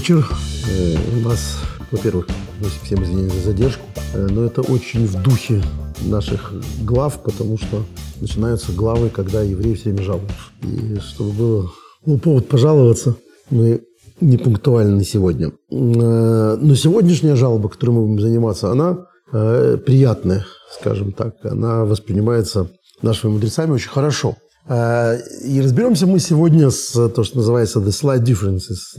вечер. Э, у нас, во-первых, всем извинения за задержку, э, но это очень в духе наших глав, потому что начинаются главы, когда евреи все время жалуются. И чтобы было был повод пожаловаться, мы не пунктуальны сегодня. Э, но сегодняшняя жалоба, которой мы будем заниматься, она приятная, скажем так. Она воспринимается нашими мудрецами очень хорошо. И разберемся мы сегодня с то, что называется the slight differences,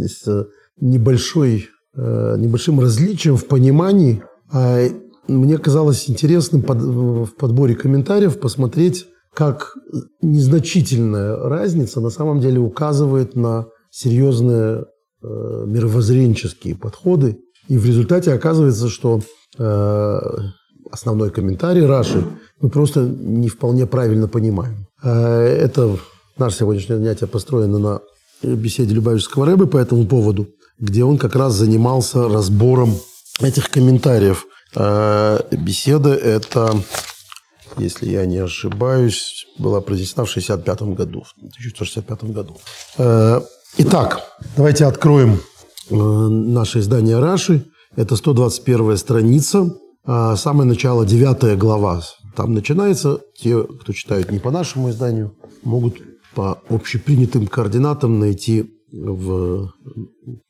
небольшой, э, небольшим различием в понимании. А мне казалось интересным в подборе комментариев посмотреть, как незначительная разница на самом деле указывает на серьезные э, мировоззренческие подходы. И в результате оказывается, что э, основной комментарий Раши мы просто не вполне правильно понимаем. Это наше сегодняшнее занятие построено на беседе Любавического Рэбы по этому поводу где он как раз занимался разбором этих комментариев. А беседа это, если я не ошибаюсь, была произнесена в 65 году, в 1965 году. А, итак, давайте откроем э, наше издание «Раши». Это 121 страница, самое начало, 9 глава. Там начинается, те, кто читают не по нашему изданию, могут по общепринятым координатам найти в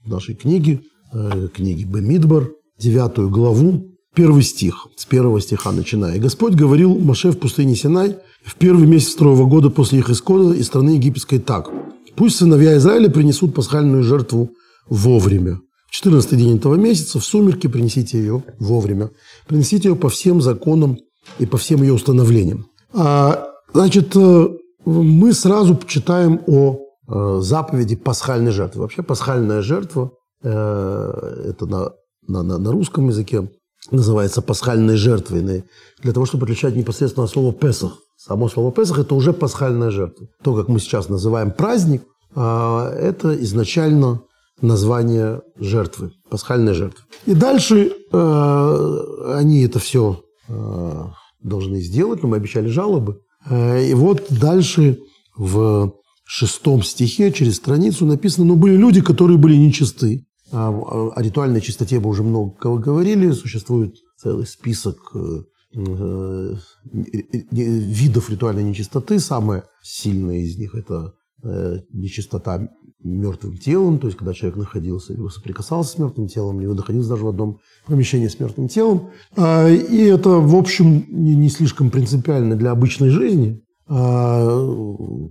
нашей книге, э, книге Бемидбар, девятую главу, первый стих, с первого стиха начиная. «И Господь говорил Маше в пустыне Синай в первый месяц второго года после их исхода из страны египетской так. Пусть сыновья Израиля принесут пасхальную жертву вовремя. В 14 день этого месяца в сумерки принесите ее вовремя. Принесите ее по всем законам и по всем ее установлениям. А, значит, э, мы сразу читаем о заповеди пасхальной жертвы. Вообще пасхальная жертва, э, это на, на, на русском языке называется пасхальной жертвой, для того, чтобы отличать непосредственно слово «песах». Само слово «песах» – это уже пасхальная жертва. То, как мы сейчас называем праздник, а, это изначально название жертвы, пасхальной жертвы. И дальше э, они это все должны сделать, но мы обещали жалобы. И вот дальше в шестом стихе через страницу написано, но «Ну, были люди, которые были нечисты. А, о ритуальной чистоте мы уже много говорили. Существует целый список э, э, видов ритуальной нечистоты. Самая сильная из них – это э, нечистота мертвым телом, то есть когда человек находился либо соприкасался с мертвым телом, либо находился даже в одном помещении с мертвым телом. А, и это, в общем, не слишком принципиально для обычной жизни, а,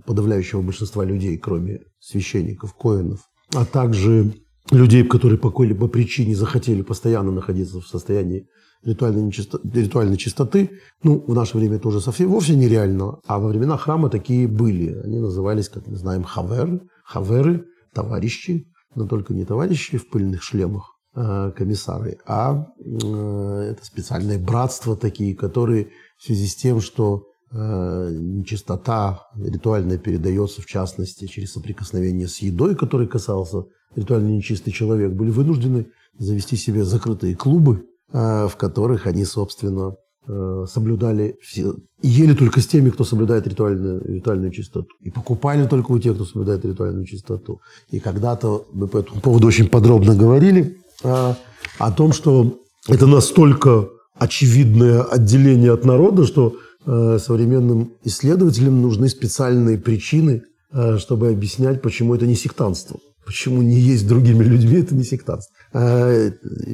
подавляющего большинства людей, кроме священников, коинов, а также людей, которые по какой-либо причине захотели постоянно находиться в состоянии ритуальной, нечисто, ритуальной чистоты. Ну, в наше время это уже совсем вовсе нереально, а во времена храма такие были. Они назывались, как мы знаем, хаверы, хаверы, товарищи, но только не товарищи в пыльных шлемах, а комиссары, а это специальные братства такие, которые в связи с тем, что нечистота ритуальная передается, в частности, через соприкосновение с едой, который касался ритуально нечистый человек, были вынуждены завести себе закрытые клубы, э, в которых они, собственно, э, соблюдали все, ели только с теми, кто соблюдает ритуальную, ритуальную чистоту. И покупали только у тех, кто соблюдает ритуальную чистоту. И когда-то мы по этому поводу очень подробно говорили о том, что это настолько очевидное отделение от народа, что Э, современным исследователям нужны специальные причины, э, чтобы объяснять, почему это не сектантство. Почему не есть другими людьми, это не сектантство. Э,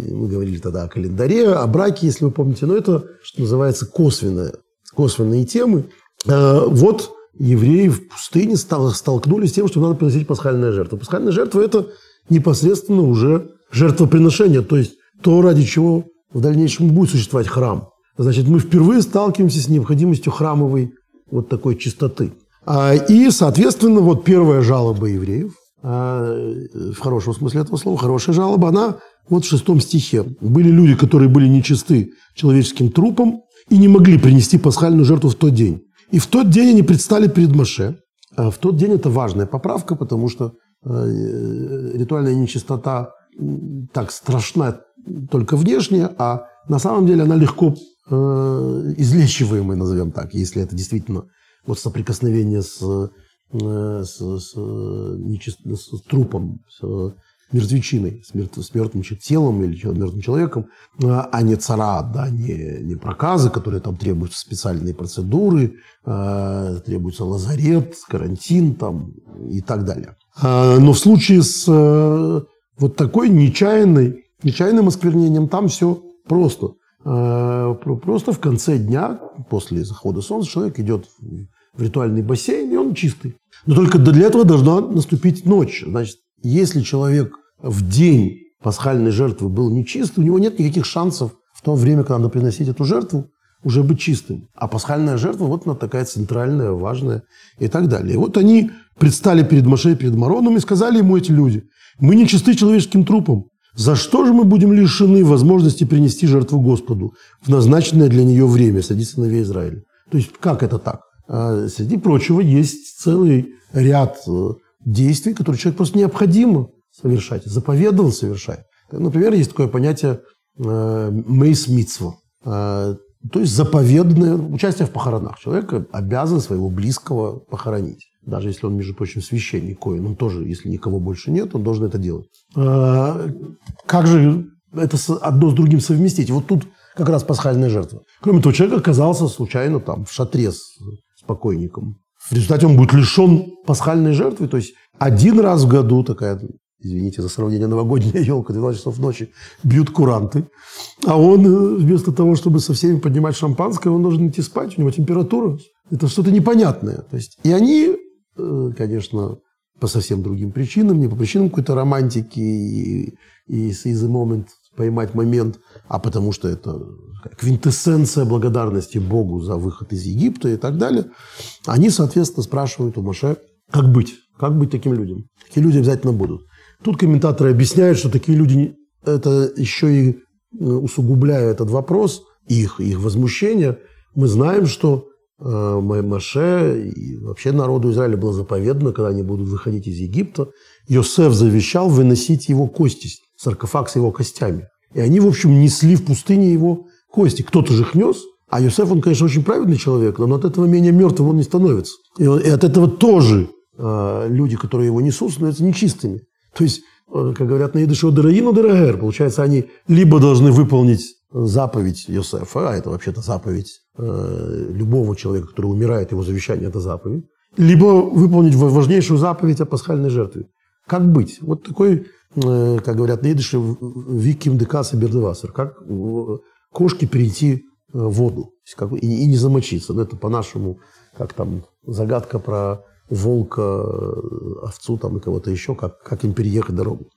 мы говорили тогда о календаре, о браке, если вы помните. Но это, что называется, косвенные, косвенные темы. Вот евреи в пустыне столкнулись с тем, что надо приносить пасхальную жертву. Пасхальная жертва – это непосредственно уже жертвоприношение, то есть то, ради чего в дальнейшем будет существовать храм. Значит, мы впервые сталкиваемся с необходимостью храмовой вот такой чистоты. А, и, соответственно, вот первая жалоба евреев, а, в хорошем смысле этого слова, хорошая жалоба, она вот в шестом стихе. Были люди, которые были нечисты человеческим трупом и не могли принести пасхальную жертву в тот день. И в тот день они предстали перед Маше. А в тот день это важная поправка, потому что ритуальная нечистота так страшна только внешне, а на самом деле она легко э, излечиваемый, назовем так, если это действительно вот соприкосновение с, э, с, с, нечист... с трупом, с мертвечиной, смерт, смертным телом или мертвым человеком, а, а не царат, да, не, не проказы, которые там требуют специальные процедуры, э, требуется лазарет, карантин там и так далее. Э, но в случае с э, вот такой нечаянной, нечаянным осквернением там все просто. Э, просто в конце дня, после захода солнца, человек идет в ритуальный бассейн, и он чистый. Но только для этого должна наступить ночь. Значит, если человек в день пасхальной жертвы был нечист, у него нет никаких шансов в то время, когда надо приносить эту жертву, уже быть чистым. А пасхальная жертва, вот она такая центральная, важная и так далее. И вот они предстали перед Моше, перед Мароном и сказали ему эти люди, мы не чисты человеческим трупом. За что же мы будем лишены возможности принести жертву Господу в назначенное для нее время среди сыновей Израиля? То есть, как это так? А среди прочего, есть целый ряд э, действий, которые человек просто необходимо совершать, заповедовал совершать. Например, есть такое понятие э, мейс митсва, э, то есть заповедное участие в похоронах. Человек обязан своего близкого похоронить. Даже если он, между прочим, священник, коин, он тоже, если никого больше нет, он должен это делать. Э, как же это одно с другим совместить? Вот тут как раз пасхальная жертва. Кроме того, человек оказался случайно там в шатре с, с покойником. В результате он будет лишен пасхальной жертвы, то есть один раз в году такая, извините за сравнение, новогодняя елка, 12 часов ночи, бьют куранты, а он э, вместо того, чтобы со всеми поднимать шампанское, он должен идти спать, у него температура. Это что-то непонятное. То есть, и они, конечно, по совсем другим причинам, не по причинам какой-то романтики и, и the moment, поймать момент, а потому что это квинтэссенция благодарности Богу за выход из Египта и так далее, они, соответственно, спрашивают у Моше, как быть, как быть таким людям. Такие люди обязательно будут. Тут комментаторы объясняют, что такие люди, это еще и э, усугубляя этот вопрос, их, их возмущение, мы знаем, что э, Маше и вообще народу Израиля было заповедано, когда они будут выходить из Египта, Йосеф завещал выносить его кости, саркофаг с его костями. И они, в общем, несли в пустыне его кости. Кто-то же их нес, а Йосеф, он, конечно, очень праведный человек, но от этого менее мертвым он не становится. И, и от этого тоже э, люди, которые его несут, становятся нечистыми. То есть, э, как говорят на идыше, «Дараину дарагер». Получается, они либо должны выполнить заповедь Йосефа, а это вообще-то заповедь э, любого человека, который умирает, его завещание – это заповедь, либо выполнить важнейшую заповедь о пасхальной жертве. Как быть? Вот такой, э, как говорят на идыше, «виким декаса бердевасер». Как кошке перейти э, воду и не замочиться. Ну, это по-нашему, как там загадка про волка, э, овцу там и кого-то еще, как, как им переехать дорогу,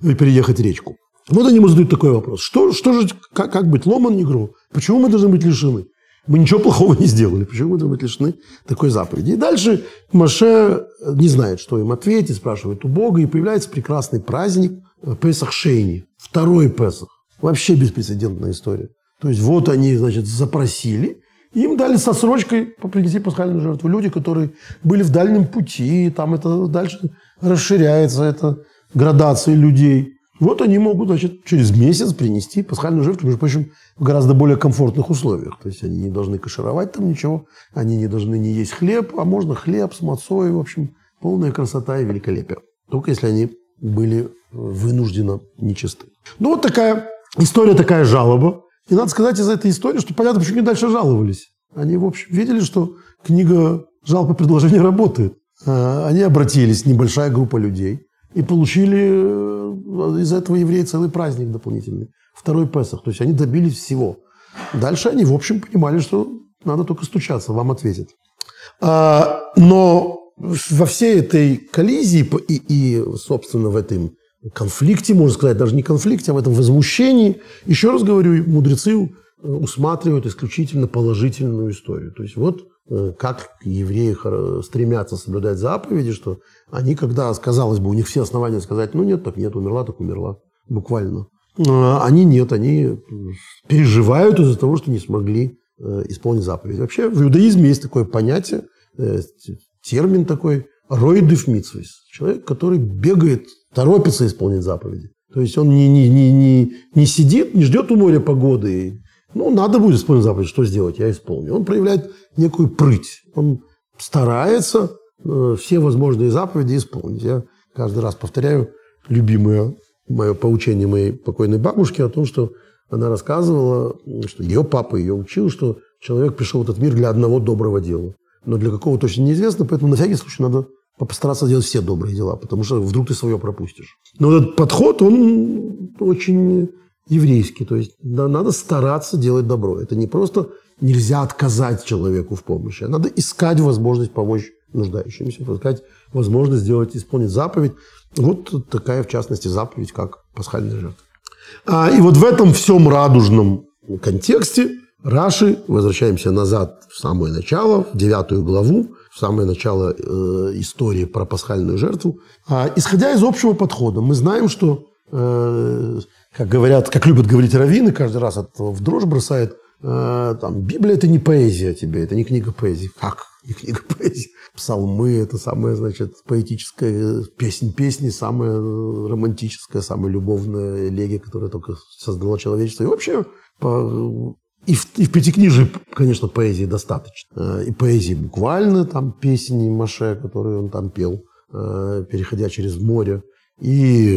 переехать речку. Вот они ему задают такой вопрос. Что, что же, как, как быть, ломан негру? Почему мы должны быть лишены? Мы ничего плохого не сделали. Почему мы должны быть лишены такой заповеди? И дальше Маше не знает, что им ответить, спрашивает у Бога, и появляется прекрасный праздник Песах Шейни, второй Песах. Вообще беспрецедентная история. То есть вот они, значит, запросили, им дали со срочкой принести пасхальную жертву. Люди, которые были в дальнем пути, там это дальше расширяется, это градация людей. Вот они могут, значит, через месяц принести пасхальную жертву, между прочим, в гораздо более комфортных условиях. То есть они не должны кашировать там ничего, они не должны не есть хлеб, а можно хлеб с мацой, в общем, полная красота и великолепие. Только если они были вынужденно нечисты. Ну, вот такая история, такая жалоба. И надо сказать из этой истории, что понятно, почему они дальше жаловались. Они, в общем, видели, что книга жалоб и предложений работает. А, они обратились, небольшая группа людей, и получили э, из этого евреи целый праздник дополнительный. Второй Песах. То есть они добились всего. Дальше они, в общем, понимали, что надо только стучаться, вам ответят. А, но во всей этой коллизии и, и собственно, в этом конфликте, можно сказать, даже не конфликте, а в этом возмущении, еще раз говорю, мудрецы э, усматривают исключительно положительную историю. То есть вот как евреи стремятся соблюдать заповеди, что они, когда, казалось бы, у них все основания сказать, ну нет, так нет, умерла, так умерла, буквально. А они нет, они переживают из-за того, что не смогли э, исполнить заповедь. Вообще в иудаизме есть такое понятие, термин такой, роидыф митсвис. Человек, который бегает торопится исполнить заповеди. То есть он не, не, не, не, не сидит, не ждет у моря погоды. Ну, надо будет исполнить заповедь, что сделать, я исполню. Он проявляет некую прыть. Он старается э, все возможные заповеди исполнить. Я каждый раз повторяю, любимое мое поучение моей покойной бабушки о том, что она рассказывала, что ее папа ее учил, что человек пришел в этот мир для одного доброго дела. Но для какого точно неизвестно, поэтому на всякий случай надо постараться делать все добрые дела, потому что вдруг ты свое пропустишь. Но этот подход, он очень еврейский. То есть надо стараться делать добро. Это не просто нельзя отказать человеку в помощи, а надо искать возможность помочь нуждающимся, искать возможность сделать, исполнить заповедь. Вот такая, в частности, заповедь, как пасхальная жертва. И вот в этом всем радужном контексте Раши, возвращаемся назад в самое начало, в девятую главу, в самое начало э, истории про пасхальную жертву. А, исходя из общего подхода, мы знаем, что, э, как говорят, как любят говорить раввины, каждый раз от в дрожь бросает, э, там, Библия – это не поэзия тебе, это не книга поэзии. Как? Не книга поэзии. Псалмы – это самая, значит, поэтическая песня песни, самая романтическая, самая любовная элегия, которая только создала человечество. И вообще, по, и в, и в Пятикнижии, конечно, поэзии достаточно. И поэзии буквально, там песни Маше, которые он там пел, э, переходя через море, и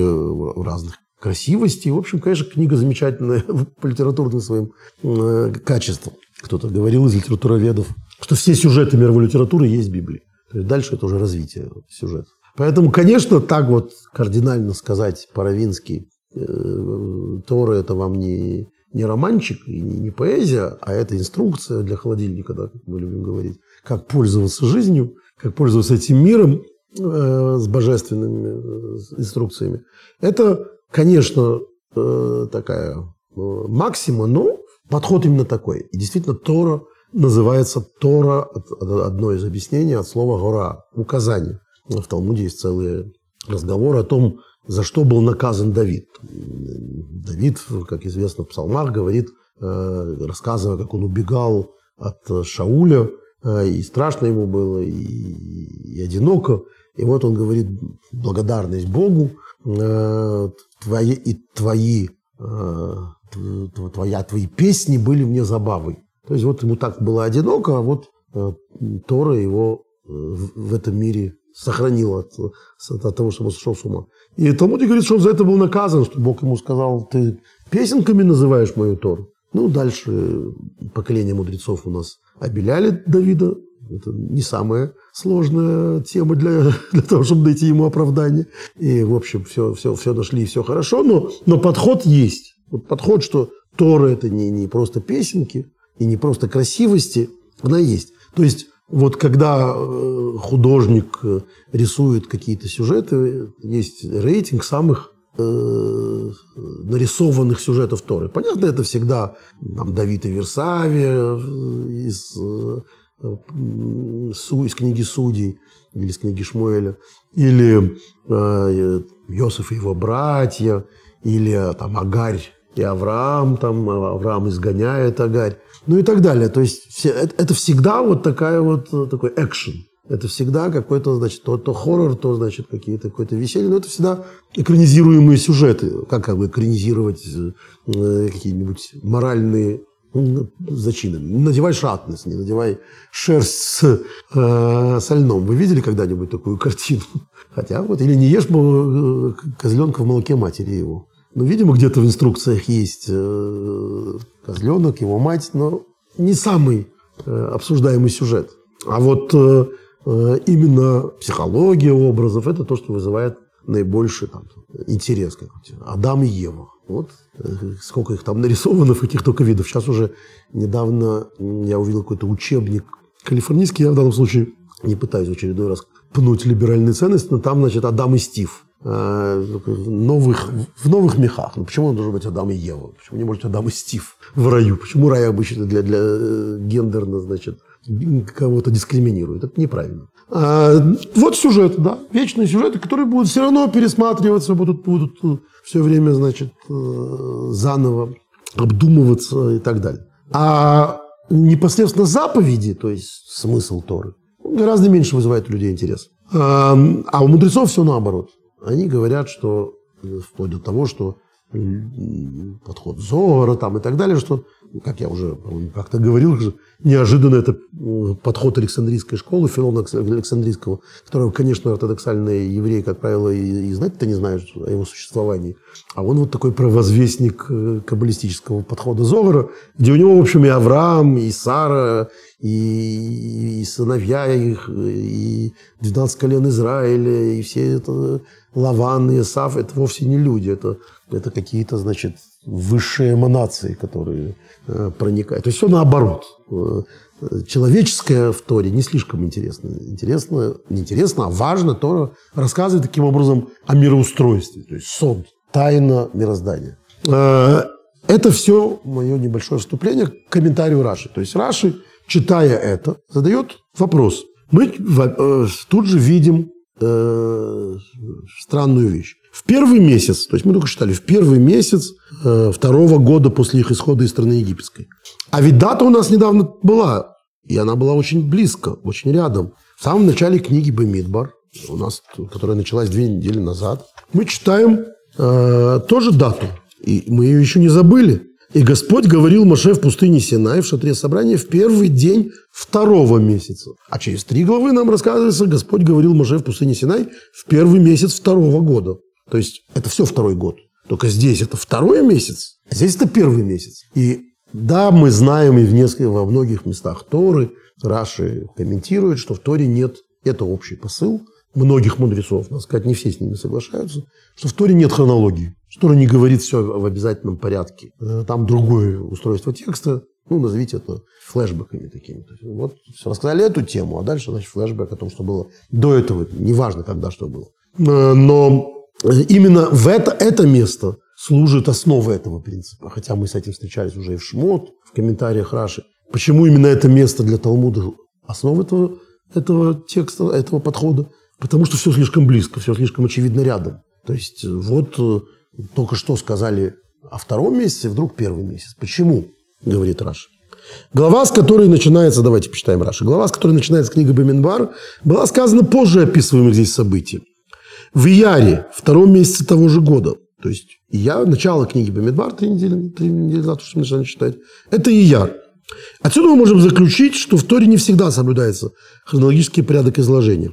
разных красивостей. В общем, конечно, книга замечательная по литературным своим э, качествам. Кто-то говорил из литературоведов, что все сюжеты мировой литературы есть в Библии. То есть дальше это уже развитие сюжета. Поэтому, конечно, так вот кардинально сказать по-равински, э, Тора это вам не, не романчик и не, не поэзия, а это инструкция для холодильника, да, как мы любим говорить, как пользоваться жизнью, как пользоваться этим миром э, с божественными э, инструкциями. Это, конечно, э, такая э, максима, но подход именно такой. И действительно, Тора называется Тора, одно из объяснений от слова «гора», указание. В Талмуде есть целый разговор о том, за что был наказан Давид. Давид, как известно в псалмах, говорит, э, рассказывая, как он убегал от Шауля, и страшно ему было, и, и одиноко. И вот он говорит, благодарность Богу, твои, и твои, твоя, твои песни были мне забавой. То есть вот ему так было одиноко, а вот Тора его в этом мире сохранила от, от того, чтобы он сошел с ума. И Талмуд говорит, что он за это был наказан, что Бог ему сказал, ты песенками называешь мою Тору. Ну, дальше поколение мудрецов у нас обеляли Давида. Это не самая сложная тема для, для того, чтобы найти ему оправдание. И, в общем, все, все, все нашли, все хорошо. Но, но подход есть. Вот подход, что Тора – это не, не просто песенки и не просто красивости, она есть. То есть вот когда э, художник э, рисует какие-то сюжеты, есть рейтинг самых э, нарисованных сюжетов Торы. Понятно, это всегда там, Давид и Версавия из, из книги Судей или из книги Шмуэля, или э, Иосиф и его братья, или там Агарь и Авраам, там Авраам изгоняет Агарь ну и так далее. То есть все, это, это всегда вот такая вот э, такой экшен. Это всегда какой-то, значит, то, то хоррор, то, значит, какие-то какое-то веселье. Но это всегда экранизируемые сюжеты. Как, как бы экранизировать э, какие-нибудь моральные ну, зачины. Не надевай шатность, не надевай шерсть с э, сольном. Вы видели когда-нибудь такую картину? Хотя вот, или не ешь э, козленка в молоке матери его. Ну, видимо, где-то в инструкциях есть э, козленок, его мать, но не самый э, обсуждаемый сюжет. А вот э, именно психология образов – это то, что вызывает наибольший там, интерес. Адам и Ева. Вот сколько их там нарисовано, в каких только видов. Сейчас уже недавно я увидел какой-то учебник калифорнийский, я в данном случае не пытаюсь в очередной раз пнуть либеральные ценности, но там, значит, Адам и Стив – Э, новых, в новых мехах. Ну, почему он должен быть Адам и Ева? Почему не может Адам и Стив в раю? Почему рай обычно для, для э, гендерно, значит, кого-то дискриминирует? Это неправильно. А, вот сюжет, да, вечные сюжеты, которые будут все равно пересматриваться, будут, будут э, все время, значит, заново обдумываться и так далее. А непосредственно заповеди, то есть смысл Торы, гораздо меньше вызывает у людей интерес. А, а у мудрецов все наоборот. Они говорят, что э, вплоть до того, что подход Зора там и так далее, что, как я уже как-то говорил, неожиданно это подход Александрийской школы, Филона Александрийского, которого, конечно, ортодоксальные евреи, как правило, и, и знать-то не знают о его существовании. А он вот такой провозвестник э, каббалистического подхода Зогара, где у него, в общем, и Авраам, и Сара, и, и сыновья их, и 12 колен Израиля, и все это Лаван и Исав, это вовсе не люди, это, это какие-то, значит, высшие эманации, которые э, проникают. То есть все наоборот. Э, человеческое в Торе не слишком интересно. Интересно, не интересно, а важно Тора рассказывает таким образом о мироустройстве, то есть сон, тайна мироздания. Э, это все мое небольшое вступление к комментарию Раши. То есть Раши, читая это, задает вопрос. Мы э, тут же видим э, странную вещь. В первый месяц, то есть мы только считали, в первый месяц э, второго года после их исхода из страны египетской. А ведь дата у нас недавно была, и она была очень близко, очень рядом. В самом начале книги Бемидбар, у нас, которая началась две недели назад, мы читаем э, тоже дату, и мы ее еще не забыли. И Господь говорил Моше в пустыне Синай в шатре собрания в первый день второго месяца. А через три главы нам рассказывается, Господь говорил Моше в пустыне Синай в первый месяц второго года. То есть это все второй год. Только здесь это второй месяц, а здесь это первый месяц. И да, мы знаем и в нескольких, во многих местах Торы, Раши комментирует, что в Торе нет, это общий посыл многих мудрецов, надо сказать, не все с ними соглашаются, что в Торе нет хронологии. Тора не говорит все в обязательном порядке. Э, там другое устройство текста, ну, назовите это флешбеками такими. Вот рассказали эту тему, а дальше, значит, флешбэк о том, что было до этого, неважно, когда что было. Э, но именно в это, это место служит основой этого принципа. Хотя мы с этим встречались уже и в Шмот, в комментариях Раши. Почему именно это место для Талмуда основа этого, этого текста, этого подхода? Потому что все слишком близко, все слишком очевидно рядом. То есть вот только что сказали о втором месяце, вдруг первый месяц. Почему? Говорит Раш. Глава, с которой начинается, давайте почитаем Раши, глава, с которой начинается книга Баминбар, была сказана позже описываемых здесь событий. В Ияре, втором месяце того же года, то есть я, начало книги Бамидбар, три недели, три недели назад, что мы начали читать, это Ияр. Отсюда мы можем заключить, что в Торе не всегда соблюдается хронологический порядок изложения.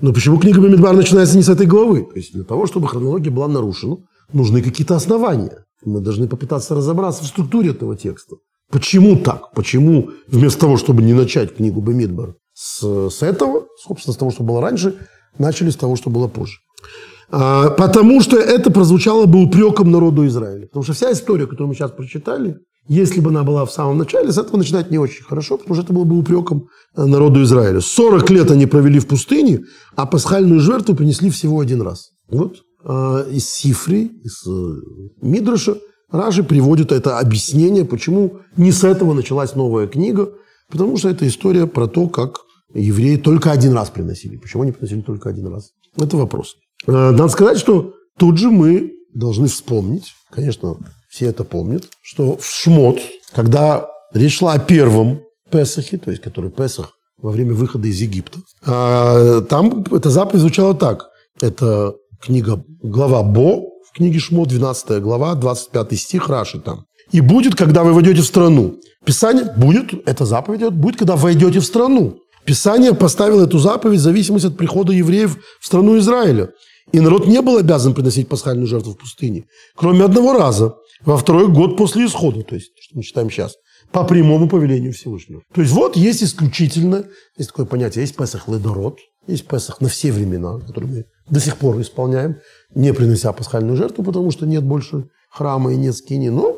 Но почему книга Бамидбар начинается не с этой главы? То есть для того, чтобы хронология была нарушена, нужны какие-то основания. Мы должны попытаться разобраться в структуре этого текста. Почему так? Почему вместо того, чтобы не начать книгу Бемидбар с, с этого, собственно, с того, что было раньше, начали с того, что было позже? А, потому что это прозвучало бы упреком народу Израиля. Потому что вся история, которую мы сейчас прочитали, если бы она была в самом начале, с этого начинать не очень хорошо, потому что это было бы упреком э, народу Израиля. 40 лет они провели в пустыне, а пасхальную жертву принесли всего один раз. Вот Э, из Сифри, из э, Мидраша, Ражи приводит это объяснение, почему не с этого началась новая книга, потому что это история про то, как евреи только один раз приносили. Почему они приносили только один раз? Это вопрос. Э, надо сказать, что тут же мы должны вспомнить, конечно, все это помнят, что в Шмот, когда речь шла о первом Песахе, то есть который Песах во время выхода из Египта, там эта заповедь звучала так. Это книга, глава Бо, в книге Шмо, 12 глава, 25 стих, Раши там. «И будет, когда вы войдете в страну». Писание будет, это заповедь, будет, когда войдете в страну. Писание поставило эту заповедь в зависимости от прихода евреев в страну Израиля. И народ не был обязан приносить пасхальную жертву в пустыне, кроме одного раза, во второй год после исхода, то есть, что мы читаем сейчас, по прямому повелению Всевышнего. То есть вот есть исключительно, есть такое понятие, есть Песах Ледород, есть Песах на все времена, которые мы до сих пор исполняем, не принося пасхальную жертву, потому что нет больше храма и нет скини, но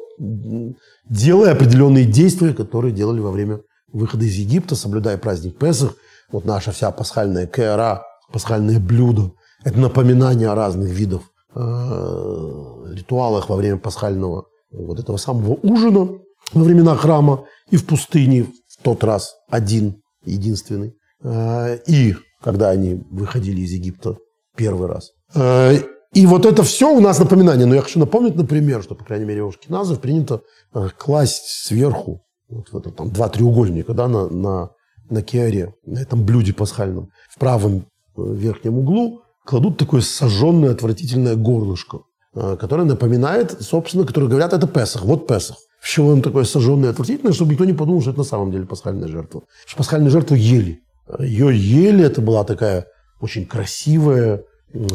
делая определенные действия, которые делали во время выхода из Египта, соблюдая праздник Песах. Вот наша вся пасхальная кэра, пасхальное блюдо, это напоминание о разных видах э, ритуалах во время пасхального вот этого самого ужина во времена храма и в пустыне в тот раз один, единственный. Э, и когда они выходили из Египта первый раз. Э, и вот это все у нас напоминание. Но я хочу напомнить, например, что, по крайней мере, у шкиназов принято э, класть сверху вот в это, там, два треугольника да, на, на, на киаре, на этом блюде пасхальном, в правом верхнем углу кладут такое сожженное отвратительное горлышко. Э, которая напоминает, собственно, которые говорят, это Песах, вот Песах. В чего он такое сожженное, отвратительное, чтобы никто не подумал, что это на самом деле пасхальная жертва. Что пасхальную жертву ели. Ее ели, это была такая очень красивая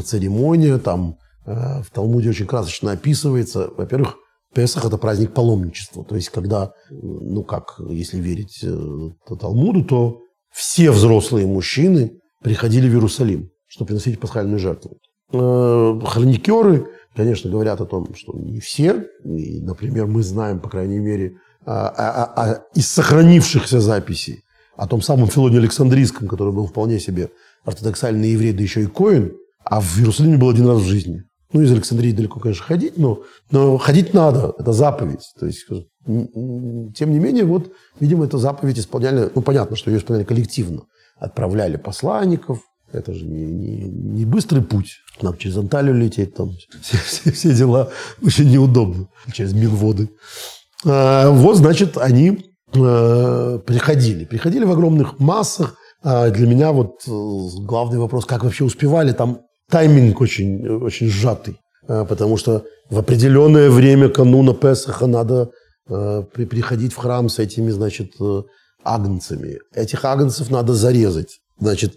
церемония, там э, в Талмуде очень красочно описывается. Во-первых, Песах – это праздник паломничества. То есть, когда, ну как, если верить э, Талмуду, то все взрослые мужчины приходили в Иерусалим, чтобы приносить пасхальную жертву. Хроникеры, конечно, говорят о том, что не все. И, например, мы знаем, по крайней мере, а, а, а, из сохранившихся записей о том самом Филоне Александрийском, который был вполне себе ортодоксальный еврей, да еще и коин, а в Иерусалиме был один раз в жизни. Ну, из Александрии далеко, конечно, ходить, но, но ходить надо, это заповедь. То есть, тем не менее, вот, видимо, эту заповедь исполняли, ну, понятно, что ее исполняли коллективно. Отправляли посланников, это же не, не, не быстрый путь. Нам через Анталию лететь, там все, все, все дела очень неудобно. Через Минводы. А, вот, значит, они а, приходили. Приходили в огромных массах. А для меня вот э, главный вопрос, как вообще успевали. Там тайминг очень, очень сжатый. А, потому что в определенное время кануна Песаха надо а, приходить в храм с этими, значит, агнцами. Этих агнцев надо зарезать. Значит,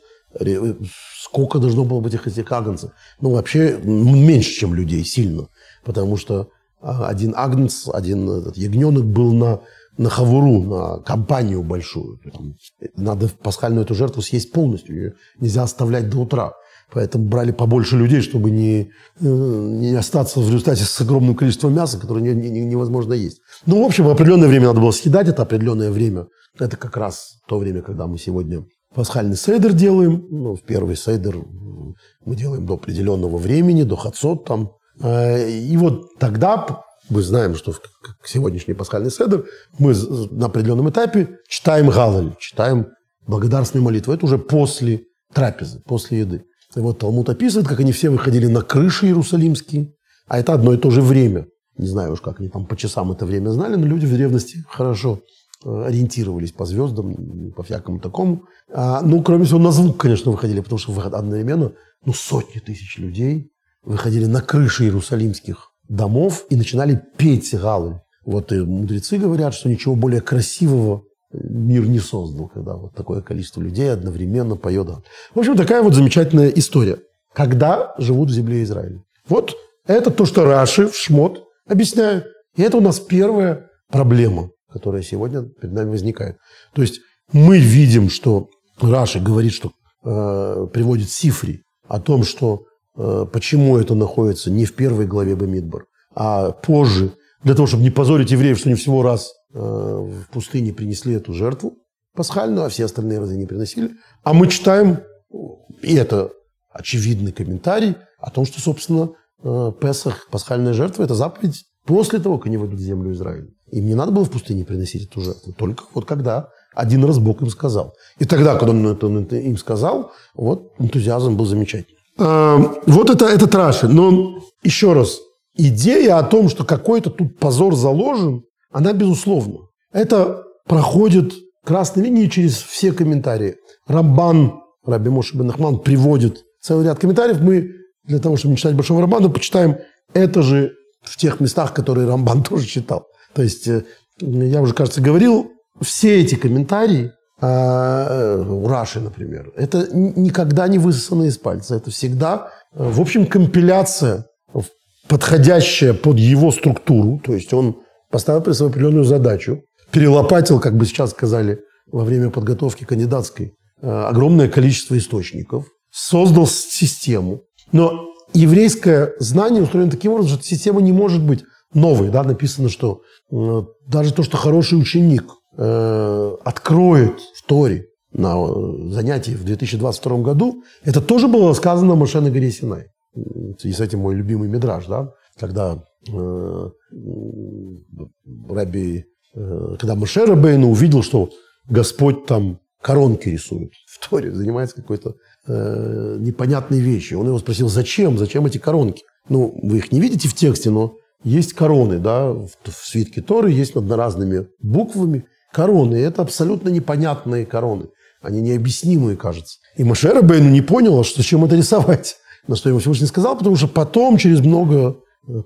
сколько должно было быть этих агнцев? Ну, вообще, меньше, чем людей, сильно. Потому что а, один агнец, один этот, ягненок был на, на хавуру, на компанию большую. Надо пасхальную эту жертву съесть полностью. Ее нельзя оставлять до утра. Поэтому брали побольше людей, чтобы не, э, не остаться в результате с огромным количеством мяса, которое не, не, невозможно есть. Ну, в общем, в определенное время надо было съедать это определенное время. Это как раз то время, когда мы сегодня пасхальный сейдер делаем. Ну, в первый сейдер мы делаем до определенного времени, до хацот там. Э, и вот тогда мы знаем, что в сегодняшний пасхальный седер мы на определенном этапе читаем галаль, читаем благодарственную молитву. Это уже после трапезы, после еды. И вот Талмуд описывает, как они все выходили на крыши иерусалимские, а это одно и то же время. Не знаю уж, как они там по часам это время знали, но люди в древности хорошо ориентировались по звездам, по всякому такому. А, ну, кроме всего, на звук, конечно, выходили, потому что одновременно ну, сотни тысяч людей выходили на крыши иерусалимских домов и начинали петь галы. Вот и мудрецы говорят, что ничего более красивого мир не создал, когда вот такое количество людей одновременно поет. В общем, такая вот замечательная история. Когда живут в земле Израиля. Вот это то, что Раши в Шмот объясняет. И это у нас первая проблема которая сегодня перед нами возникает. То есть мы видим, что Раши говорит, что э, приводит Сифри о том, что э, почему это находится не в первой главе Бамидбар, а позже, для того, чтобы не позорить евреев, что они всего раз э, в пустыне принесли эту жертву пасхальную, а все остальные разы не приносили. А мы читаем, и это очевидный комментарий о том, что, собственно, э, Песах, пасхальная жертва – это заповедь после того, как они войдут в землю Израиля. Им не надо было в пустыне приносить эту жертву, только вот когда один раз Бог им сказал. И тогда, когда он это, он это им сказал, вот энтузиазм был замечательный. А, вот это, это Раши. Но еще раз, идея о том, что какой-то тут позор заложен, она безусловна. Это проходит красной линией через все комментарии. Рамбан, Раби Моше бен Ахман, приводит целый ряд комментариев. Мы для того, чтобы не читать Большого Рамбана, почитаем это же в тех местах, которые Рамбан тоже читал. То есть, э, я уже, кажется, говорил, все эти комментарии, а, э, Раши, например, это никогда не высосано из пальца. Это всегда, э, в общем, компиляция, подходящая под его структуру. То есть он поставил при себе определенную задачу, перелопатил, как бы сейчас сказали, во время подготовки кандидатской, огромное количество источников, создал систему. Но еврейское знание устроено таким образом, что система не может быть новой. Да? Написано, что э, даже то, что хороший ученик э, откроет в Торе на э, занятии в 2022 году, это тоже было сказано Моше на. И с этим мой любимый мидраж, да? когда э, Раби, э, когда Моше Рабейну увидел, что Господь там коронки рисует в Торе, занимается какой-то э, непонятной вещью. Он его спросил, зачем, зачем эти коронки? Ну, вы их не видите в тексте, но есть короны, да, в, в свитке Торы есть над разными буквами короны. Это абсолютно непонятные короны. Они необъяснимые, кажется. И Машера Бейну не понял, что зачем это рисовать. На что ему Всевышний сказал, потому что потом, через много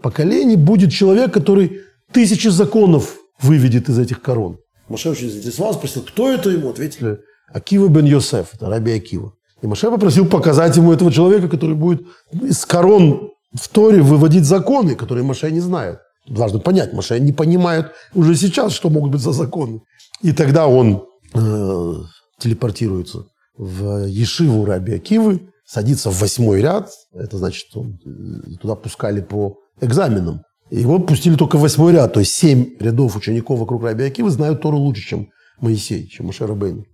поколений будет человек, который тысячи законов выведет из этих корон. Маше очень заинтересовался, спросил, кто это ему? Ответили, Акива бен Йосеф, это Раби Акива. И Маше попросил показать ему этого человека, который будет из корон в Торе выводить законы, которые Маше не знает. Важно понять, Маше не понимает уже сейчас, что могут быть за законы. И тогда он э, телепортируется в Ешиву Раби Акивы, садится в восьмой ряд, это значит, он, э, туда пускали по экзаменам. Его пустили только в восьмой ряд, то есть семь рядов учеников вокруг Раби Акивы знают Тору лучше, чем Маше Бейн.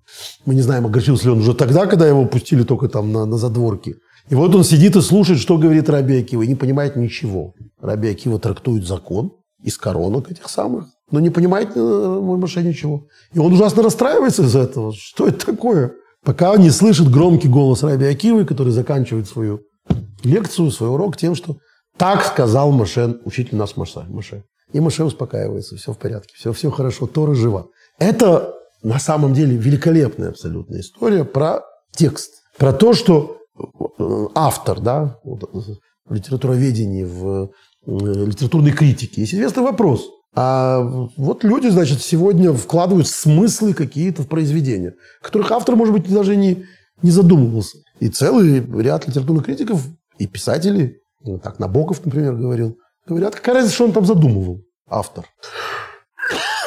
Мы не знаем, огорчился ли он уже тогда, когда его пустили только там на, на задворки. И вот он сидит и слушает, что говорит Раби Акива, и не понимает ничего. Раби Акива трактует закон из коронок этих самых, но не понимает э, мой Маше ничего. И он ужасно расстраивается из-за этого. Что это такое? Пока не слышит громкий голос Раби Акивы, который заканчивает свою лекцию, свой урок тем, что так сказал Маше, учитель нас. Маше. И Маше успокаивается, все в порядке, все, все хорошо, Тора жива. Это на самом деле великолепная абсолютная история про текст. Про то, что э, автор, да, в литературоведении, в э, литературной критике. Есть известный вопрос. А вот люди, значит, сегодня вкладывают смыслы какие-то в произведения, которых автор, может быть, даже не, не задумывался. И целый ряд литературных критиков и писателей, так Набоков, например, говорил, говорят, какая разница, что он там задумывал, автор.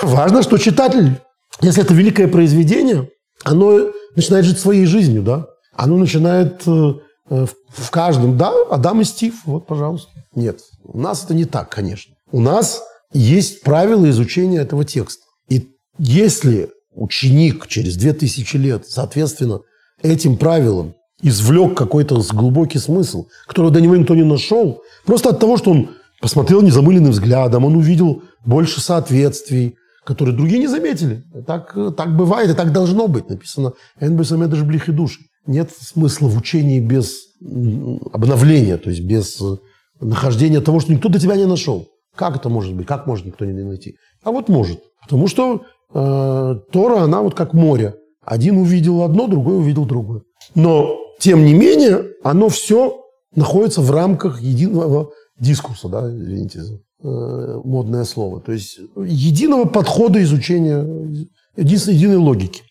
Важно, что читатель, если это великое произведение, оно начинает жить своей жизнью, да? Оно начинает э, в каждом, да, Адам и Стив, вот, пожалуйста. Нет, у нас это не так, конечно. У нас есть правила изучения этого текста. И если ученик через 2000 лет, соответственно, этим правилам извлек какой-то глубокий смысл, которого до него никто не нашел, просто от того, что он посмотрел незамыленным взглядом, он увидел больше соответствий, которые другие не заметили. Так, так бывает и так должно быть. Написано «Энбесамед блих и души». Нет смысла в учении без обновления, то есть без нахождения того, что никто до тебя не нашел. Как это может быть? Как может никто не найти? А вот может. Потому что э, Тора, она вот как море. Один увидел одно, другой увидел другое. Но, тем не менее, оно все находится в рамках единого дискурса, да, извините э, модное слово. То есть единого подхода изучения, единой логики.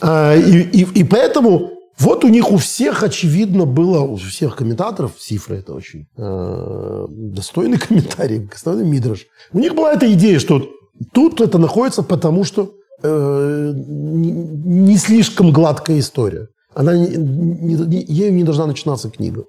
А, и, и, и поэтому вот у них у всех, очевидно, было, у всех комментаторов, Сифра это очень э, достойный комментарий, достойный мидраж. У них была эта идея, что тут это находится потому, что э, не, слишком гладкая история. Она не, не, ею не должна начинаться книга.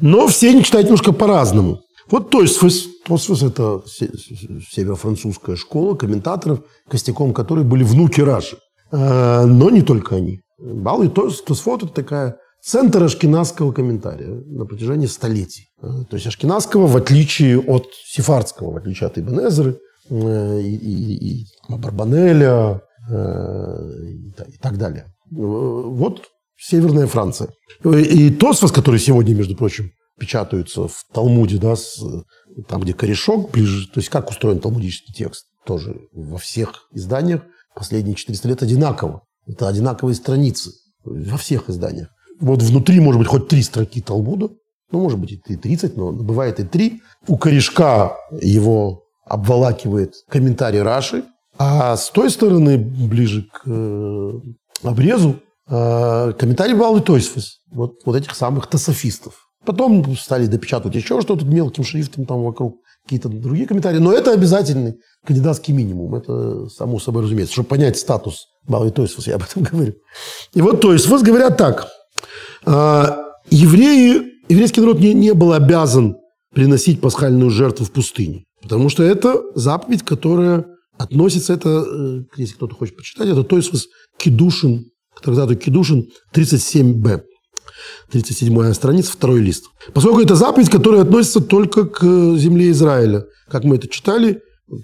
Но все они читают немножко по-разному. Вот Тойсфос, Тойсфос – это северо-французская школа комментаторов, костяком которой были внуки Раши. Э, но не только они. Бал и Тосфот – это такая центр ашкенадского комментария на протяжении столетий. Э, то есть ашкенадского, в отличие от сефардского, в отличие от Ибн э, и, и, и Барбанеля и так далее. Вот Северная Франция. И Тосфос, который сегодня, между прочим, печатаются в Талмуде, да, с, там, где корешок ближе, то есть как устроен талмудический текст, тоже во всех изданиях последние 400 лет одинаково. Это одинаковые страницы во всех изданиях. Вот внутри может быть хоть три строки Талмуда, ну, может быть, и 30, но бывает и три. У корешка его обволакивает комментарий Раши, а с той стороны, ближе к э, обрезу, э, комментарий Бал Тойсфес, вот, вот этих самых тософистов. Потом стали допечатывать еще что-то мелким шрифтом там вокруг, какие-то другие комментарии. Но это обязательный кандидатский минимум. Это само собой разумеется. Чтобы понять статус Балы Тойсфос, я об этом говорю. И вот Тойсфос говорят так. «А, евреи, еврейский народ не, не был обязан приносить пасхальную жертву в пустыне. Потому что это заповедь, которая относится, это, э, если кто-то хочет почитать, это Тойсфос Кедушин, трактату Кедушин 37б. 37 страница, второй лист. Поскольку это заповедь, которая относится только к земле Израиля, как мы это читали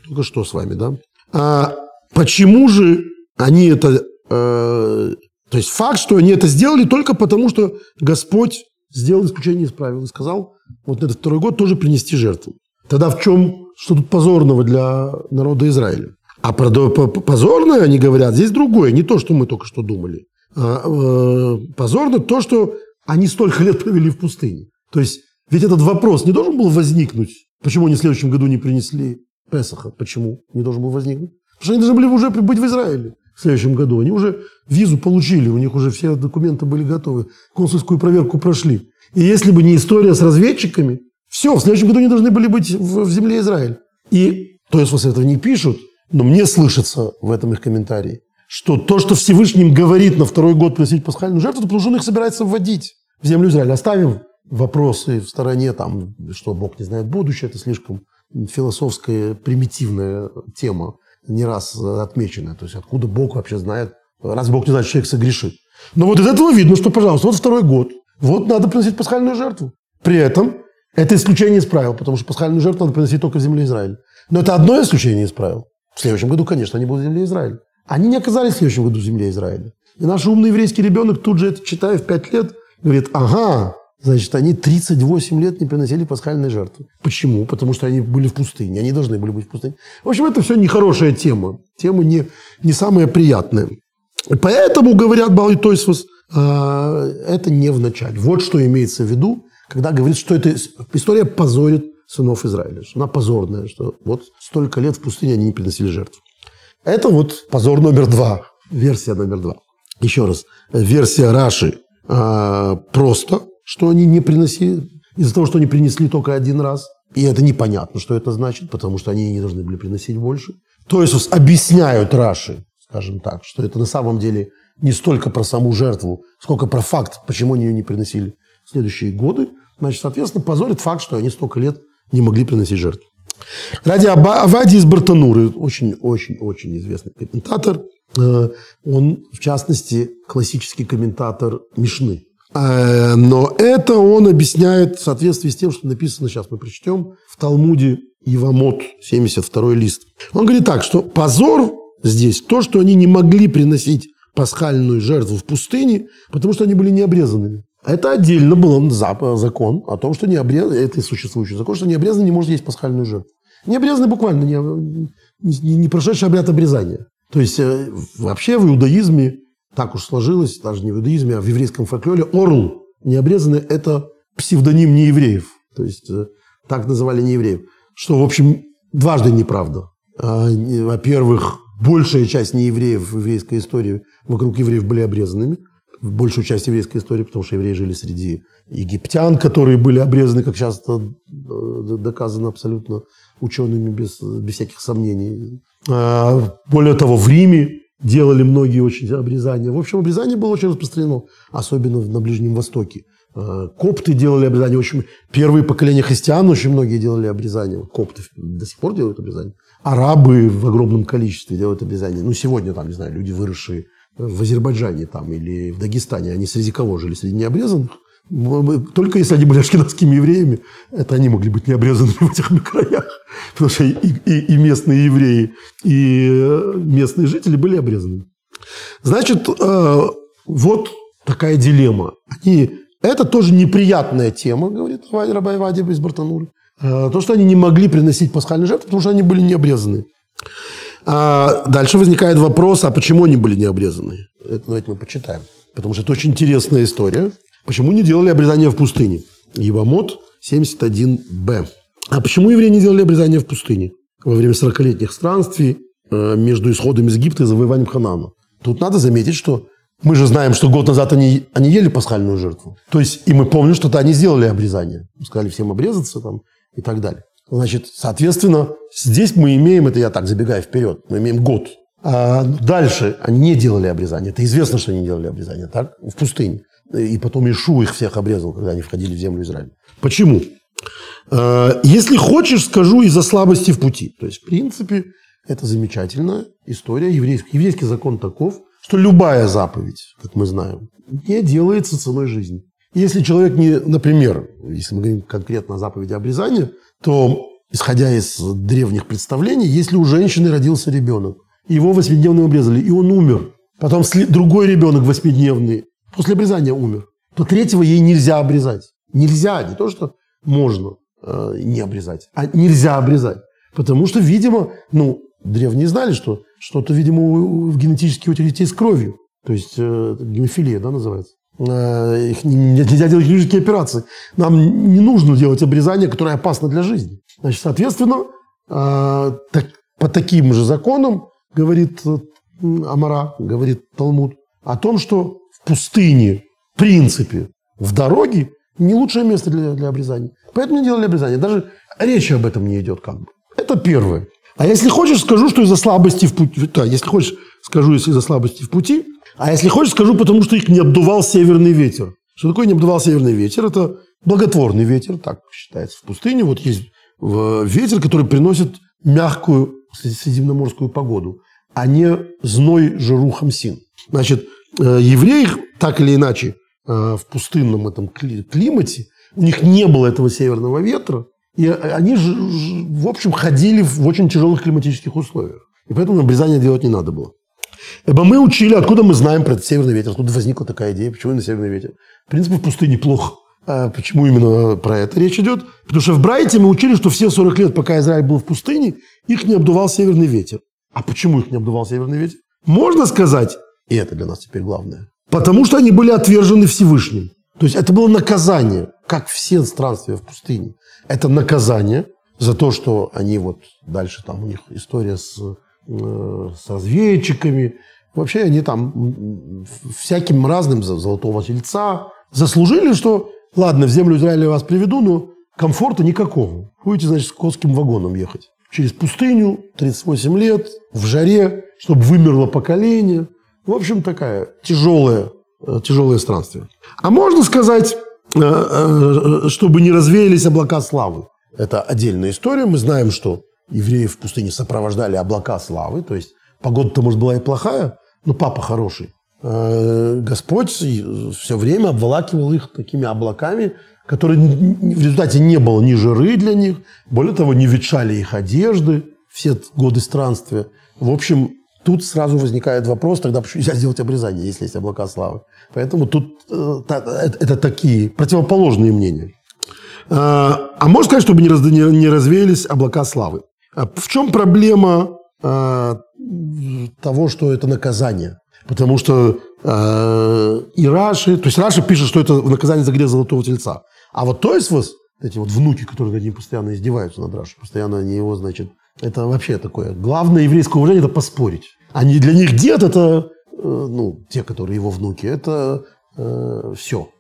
только что с вами, да? А почему же они это... Э, то есть факт, что они это сделали только потому, что Господь сделал исключение из правил и сказал, вот этот второй год тоже принести жертву. Тогда в чем, что тут позорного для народа Израиля? А про позорное, они говорят, здесь другое, не то, что мы только что думали. А, э, позорно то, что они столько лет провели в пустыне. То есть, ведь этот вопрос не должен был возникнуть Почему они в следующем году не принесли Песаха? Почему не должен был возникнуть? Потому что они должны были уже быть в Израиле в следующем году. Они уже визу получили, у них уже все документы были готовы, консульскую проверку прошли. И если бы не история с разведчиками, все, в следующем году они должны были быть в, в земле Израиля. И, то есть, после этого не пишут, но мне слышится в этом их комментарии, что то, что Всевышний говорит на второй год приносить пасхальную жертву, потому что он их собирается вводить в землю Израиля. Оставим вопросы в стороне, там, что Бог не знает будущее, это слишком философская, примитивная тема, не раз отмеченная. То есть откуда Бог вообще знает, раз Бог не знает, что человек согрешит. Но вот из этого видно, что, пожалуйста, вот второй год, вот надо приносить пасхальную жертву. При этом это исключение из правил, потому что пасхальную жертву надо приносить только в земле Израиля. Но это одно исключение из правил. В следующем году, конечно, они будут в земле Израиля. Они не оказались в следующем году в земле Израиля. И наш умный еврейский ребенок тут же это читая в 5 лет, говорит, ага, значит, они 38 лет не приносили пасхальные жертвы. Почему? Потому что они были в пустыне, они должны были быть в пустыне. В общем, это все нехорошая тема. Тема не, не самая приятная. Поэтому, говорят Балай Тойсвас, а, это не в начале. Вот что имеется в виду, когда говорит, что эта история позорит сынов Израиля. Что она позорная, что вот столько лет в пустыне они не приносили жертв. Это вот позор номер два, версия номер два. Еще раз, версия Раши э, просто, что они не приносили, из-за того, что они принесли только один раз. И это непонятно, что это значит, потому что они не должны были приносить больше. То есть объясняют Раши, скажем так, что это на самом деле не столько про саму жертву, сколько про факт, почему они ее не приносили в следующие годы. Значит, соответственно, позорит факт, что они столько лет не могли приносить жертву. Ради Авади из Бартануры, очень-очень-очень известный комментатор, э, он, в частности, классический комментатор Мишны. Э, но это он объясняет в соответствии с тем, что написано, сейчас мы прочтем, в Талмуде Ивамот, 72 лист. Он говорит так, что позор здесь то, что они не могли приносить пасхальную жертву в пустыне, потому что они были необрезанными. Это отдельно был закон о том, что необрезанный, это и существующий закон, что необрезанный не может есть пасхальную жертву. Необрезанный буквально не, не, не прошедший обряд обрезания. То есть э, вообще в иудаизме так уж сложилось, даже не в иудаизме, а в еврейском фольклоре, орл необрезанный – это псевдоним неевреев. То есть э, так называли неевреев. Что, в общем, дважды неправда. А, во-первых, большая часть неевреев в еврейской истории вокруг евреев были обрезанными – большую часть еврейской истории, потому что евреи жили среди египтян, которые были обрезаны, как часто э, доказано абсолютно учеными без, без всяких сомнений. А, более того, в Риме делали многие очень обрезания. В общем, обрезание было очень распространено, особенно на Ближнем Востоке. А, копты делали обрезание. Очень, первые поколения христиан очень многие делали обрезание. Копты до сих пор делают обрезание. Арабы в огромном количестве делают обрезание. Ну, сегодня там, не знаю, люди, выросшие в Азербайджане там, или в Дагестане, они среди кого жили? Среди необрезанных? Только если они были ашкенадскими евреями, это они могли быть необрезанными в этих краях. Потому что и, и, и местные евреи, и э, местные жители были обрезаны. Значит, э, вот такая дилемма. Они, это тоже неприятная тема, говорит Рабай Вади из Бартанули. Э, то, что они не могли приносить пасхальные жертвы, потому что они были не обрезаны. А дальше возникает вопрос, а почему они были не обрезаны? Это давайте мы почитаем. Потому что это очень интересная история. Почему не делали обрезание в пустыне? Евамот 71б. А почему евреи не делали обрезание в пустыне? Во время 40-летних странствий э, между исходом из Египта и завоеванием Ханана. Тут надо заметить, что мы же знаем, что год назад они, они ели пасхальную жертву. То есть, и мы помним, что-то они сделали обрезание. Сказали всем обрезаться там и так далее. Значит, соответственно, здесь мы имеем, это я так забегаю вперед, мы имеем год. А дальше они не делали обрезание. Это известно, что они не делали обрезание, так? В пустыне. И потом Ишу их всех обрезал, когда они входили в землю Израиля. Почему? А, если хочешь, скажу из-за слабости в пути. То есть, в принципе, это замечательная история. Еврейский, еврейский закон таков, что любая заповедь, как мы знаем, не делается ценой жизни. Если человек не, например, если мы говорим конкретно о заповеди обрезания, то, исходя из древних представлений, если у женщины родился ребенок, его восьмидневно обрезали, и он умер, потом другой ребенок восьмидневный после обрезания умер, то третьего ей нельзя обрезать. Нельзя, не то, что можно э, не обрезать, а нельзя обрезать. Потому что, видимо, ну, древние знали, что что-то, видимо, в генетически у детей с кровью. То есть э, гемофилия, да, называется. Их нельзя делать хирургические операции. Нам не нужно делать обрезание, которое опасно для жизни. Значит, соответственно, э, так, по таким же законам, говорит э, Амара, говорит Талмуд, о том, что в пустыне, в принципе, в дороге не лучшее место для, для обрезания. Поэтому не делали обрезание. Даже речи об этом не идет как бы. Это первое. А если хочешь, скажу, что из-за слабости в пути. Да, если хочешь, скажу, если из-за слабости в пути. А если хочешь, скажу, потому что их не обдувал северный ветер. Что такое не обдувал северный ветер? Это благотворный ветер, так считается в пустыне. Вот есть ветер, который приносит мягкую средиземноморскую погоду, а не зной жиру хамсин. Значит, э, евреи так или иначе э, в пустынном этом климате, у них не было этого северного ветра, и они, же, в общем, ходили в очень тяжелых климатических условиях. И поэтому обрезание делать не надо было. Ибо мы учили, откуда мы знаем про этот северный ветер, откуда возникла такая идея, почему на северный ветер. В принципе, в пустыне плохо. А почему именно про это речь идет? Потому что в Брайте мы учили, что все 40 лет, пока Израиль был в пустыне, их не обдувал северный ветер. А почему их не обдувал северный ветер? Можно сказать, и это для нас теперь главное, потому что они были отвержены Всевышним. То есть это было наказание, как все странствия в пустыне. Это наказание за то, что они вот дальше там у них история с, э, с разведчиками. Вообще они там всяким разным за золотого тельца заслужили, что Ладно, в землю Израиля вас приведу, но комфорта никакого. Будете, значит, с конским вагоном ехать. Через пустыню, 38 лет, в жаре, чтобы вымерло поколение. В общем, такая тяжелая, э, тяжелое странствие. А можно сказать, чтобы не развеялись облака славы. Это отдельная история. Мы знаем, что евреи в пустыне сопровождали облака славы. То есть погода-то, может, была и плохая, но папа хороший. Э, Господь все время обволакивал их такими облаками, которые в результате не было ни жиры для них, более того, не ветшали их одежды все годы странствия. В общем, тут сразу возникает вопрос, тогда почему нельзя сделать обрезание, если есть облака славы. Поэтому тут э, это такие противоположные мнения. Э, а можно сказать, чтобы не развеялись облака славы? В чем проблема того, что это наказание? Потому что э, и Раши, то есть Раши пишет, что это наказание за грех золотого тельца. А вот Тойсвос, эти вот внуки, которые над ним постоянно издеваются над Раши, постоянно они его, значит, это вообще такое. Главное еврейское уважение – это поспорить. Они, для них дед – это, э, ну, те, которые его внуки, это э, все.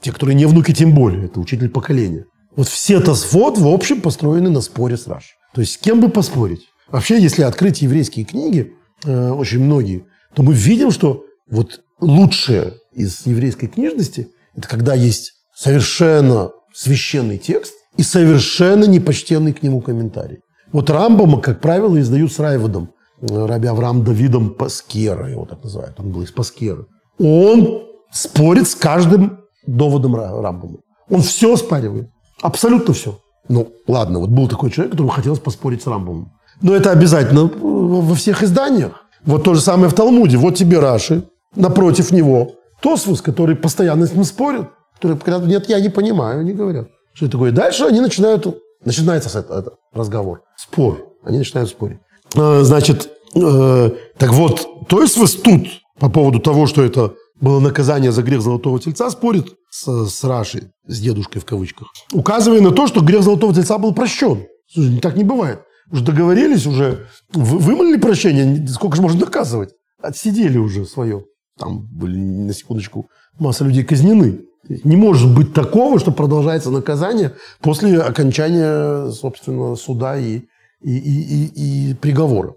Те, которые не внуки, тем более. Это учитель поколения. Вот все Тосфот, в общем, построены на споре с Раши. То есть с кем бы поспорить? Вообще, если открыть еврейские книги, э, очень многие, то мы видим, что вот лучшее из еврейской книжности – это когда есть совершенно священный текст и совершенно непочтенный к нему комментарий. Вот Рамбама, как правило, издают с Райводом, э, раби Авраам Давидом Паскера, его так называют, он был из Паскера. Он спорит с каждым доводом Рамбама. Он все спаривает, абсолютно все. Ну, ладно, вот был такой человек, которому хотелось поспорить с Рамбамом. Но это обязательно во всех изданиях. Вот то же самое в Талмуде. Вот тебе Раши, напротив него Тосфус, который постоянно с ним спорит. Который говорят, нет, я не понимаю, они говорят. Что это такое? Дальше они начинают, начинается с этого, это, разговор, спор. Они начинают спорить. А, значит, э, так вот, Тосфус тут по поводу того, что это было наказание за грех золотого тельца, спорит с, с Рашей, с дедушкой в кавычках, указывая на то, что грех золотого тельца был прощен. Слушай, так не бывает. Уже договорились, уже вымолили прощение, сколько же можно наказывать? Отсидели уже свое. Там были, на секундочку, масса людей казнены. Не может быть такого, что продолжается наказание после окончания, собственно, суда и, и, и, и, приговора.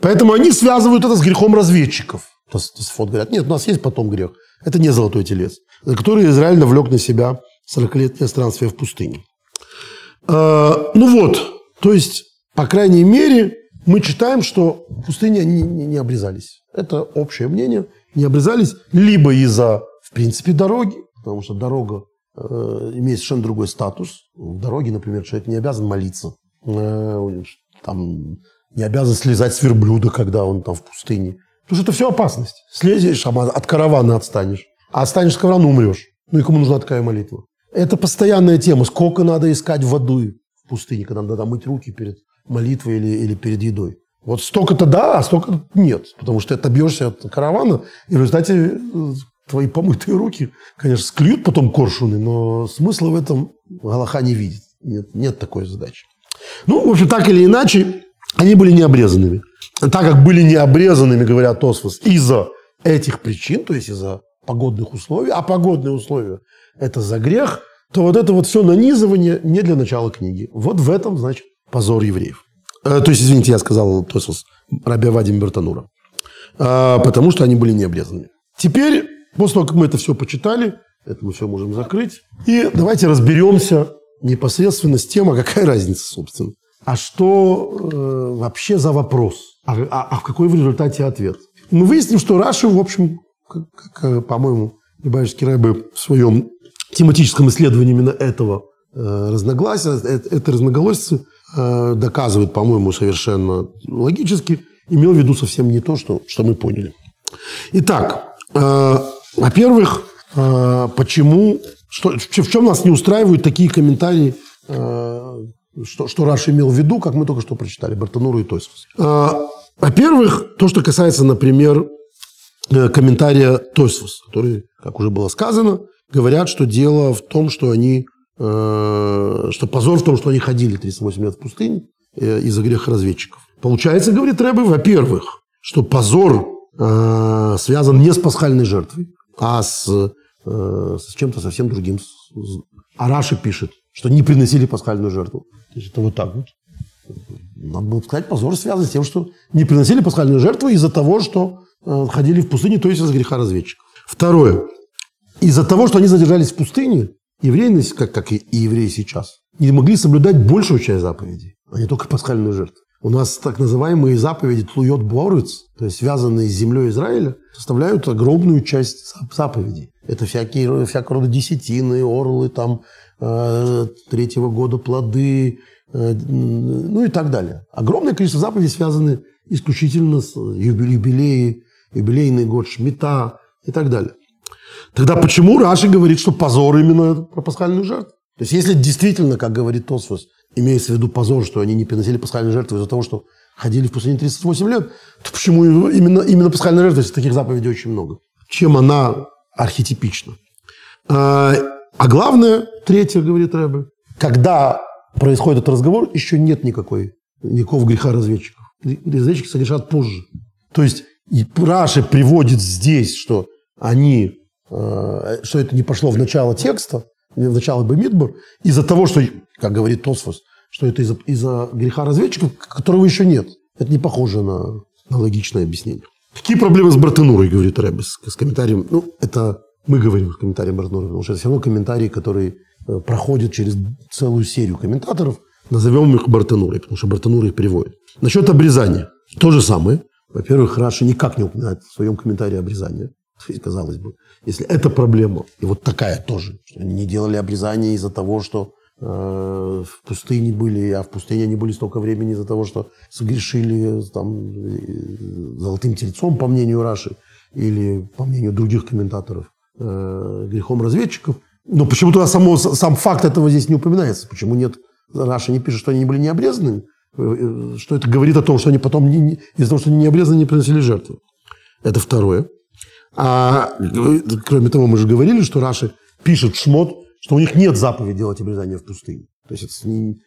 Поэтому они связывают это с грехом разведчиков. Тосфот говорят, нет, у нас есть потом грех. Это не золотой телец, который Израиль навлек на себя 40-летнее странствие в пустыне. А, ну вот, то есть по крайней мере, мы читаем, что пустыни не, не, не обрезались. Это общее мнение. Не обрезались либо из-за, в принципе, дороги, потому что дорога э, имеет совершенно другой статус. В дороге, например, человек не обязан молиться. Э, там, не обязан слезать с верблюда, когда он там в пустыне. Потому что это все опасность. Слезешь, от каравана отстанешь. А отстанешь с каравана, умрешь. Ну и кому нужна такая молитва? Это постоянная тема. Сколько надо искать воды в пустыне, когда надо мыть руки перед молитвы или, или перед едой. Вот столько-то да, а столько нет. Потому что ты отобьешься от каравана, и в результате э, твои помытые руки, конечно, склюют потом коршуны, но смысла в этом Галаха не видит. Нет, нет такой задачи. Ну, в общем, так или иначе, они были необрезанными. Так как были необрезанными, говорят Тосфос, из-за этих причин, то есть из-за погодных условий, а погодные условия – это за грех, то вот это вот все нанизывание не для начала книги. Вот в этом, значит, позор евреев. Э, то есть, извините, я сказал Тосфос, Раби Вадим Бертанура. Э, потому что они были необрезанными. Теперь, после того, как мы это все почитали, это мы все можем закрыть. И давайте разберемся непосредственно с тем, а какая разница, собственно. А что э, вообще за вопрос? А, а, а какой в результате ответ? Мы выясним, что Раши, в общем, как, как по-моему, Любавичский Рэбе в своем тематическом исследовании именно этого э, разногласия, это, это разноголосицы э, доказывает, по-моему, совершенно логически, имел в виду совсем не то, что, что мы поняли. Итак, э, во-первых, э, почему, что, в чем нас не устраивают такие комментарии, э, что, что Раш имел в виду, как мы только что прочитали, Бартануру и Тойсус. Э, во-первых, то, что касается, например, комментария Тойсус, который, как уже было сказано, говорят, что дело в том, что они, что позор в том, что они ходили 38 лет в пустыне из-за греха разведчиков. Получается, говорит Рэбе, во-первых, что позор связан не с пасхальной жертвой, а с, э, с чем-то совсем другим. А Раши пишет, что не приносили пасхальную жертву. То есть это вот так вот. Надо было сказать, позор связан с тем, что не приносили пасхальную жертву из-за того, что э, ходили в пустыне, то есть из-за греха разведчиков. Второе. Из-за того, что они задержались в пустыне, евреи, как, как и евреи сейчас, не могли соблюдать большую часть заповедей, а не только пасхальную жертву. У нас так называемые заповеди Тлуйот Борец, то есть связанные с землей Израиля, составляют огромную часть заповедей. Это всякие, всякого рода десятины, орлы, там, э, третьего года плоды, э, ну и так далее. Огромное количество заповедей связаны исключительно с юбилеи, юбилейный год Шмита и так далее. Тогда почему Раши говорит, что позор именно про пасхальную жертву? То есть, если действительно, как говорит Тосфос, имеется в виду позор, что они не приносили пасхальную жертву из-за того, что ходили в пустыне 38 лет, то почему именно, именно пасхальная жертва, если таких заповедей очень много? Чем она архетипична? А, а главное, третье, говорит Рэбе, когда происходит этот разговор, еще нет никакой, никакого греха разведчиков. Разведчики согрешат позже. То есть Раши приводит здесь, что они, э, что это не пошло в начало текста, в начало Бамидбур, из-за того, что, как говорит Тосфос, что это из-за из греха разведчиков, которого еще нет. Это не похоже на, на логичное объяснение. Какие проблемы с Бартенурой, говорит Рэбе, с, комментарием. Ну, это мы говорим с комментарием Бартенуры, потому что это все равно комментарий, который э, проходит через целую серию комментаторов. Назовем их Бартенурой, потому что Бартенура их приводит. Насчет обрезания. То же самое. Во-первых, Раша никак не упоминает в своем комментарии обрезание. Казалось бы, если это проблема, и вот такая тоже, что они не делали обрезание из-за того, что в пустыне были, а в пустыне они были столько времени из-за того, что согрешили там, э, золотым тельцом, по мнению Раши, или по мнению других комментаторов, э, грехом разведчиков. Но почему-то само, сам факт этого здесь не упоминается. Почему нет? Раша не пишет, что они были не обрезаны, э, что это говорит о том, что они потом не, из-за того, что они не обрезаны, не приносили жертву. Это второе. А кроме того, мы же говорили, что Раши пишет Шмот, что у них нет заповеди делать обрезание в пустыне. То есть это не,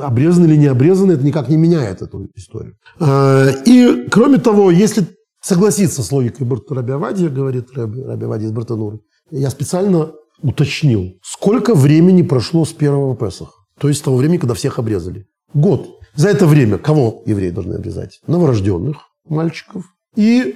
обрезаны или не обрезаны, это никак не меняет эту историю. А, и кроме того, если согласиться с логикой Раби Авадия, говорит Раби, Раби Авадия из Бартануры, я специально уточнил, сколько времени прошло с первого Песаха, то есть с того времени, когда всех обрезали. Год. За это время кого евреи должны обрезать? Новорожденных мальчиков и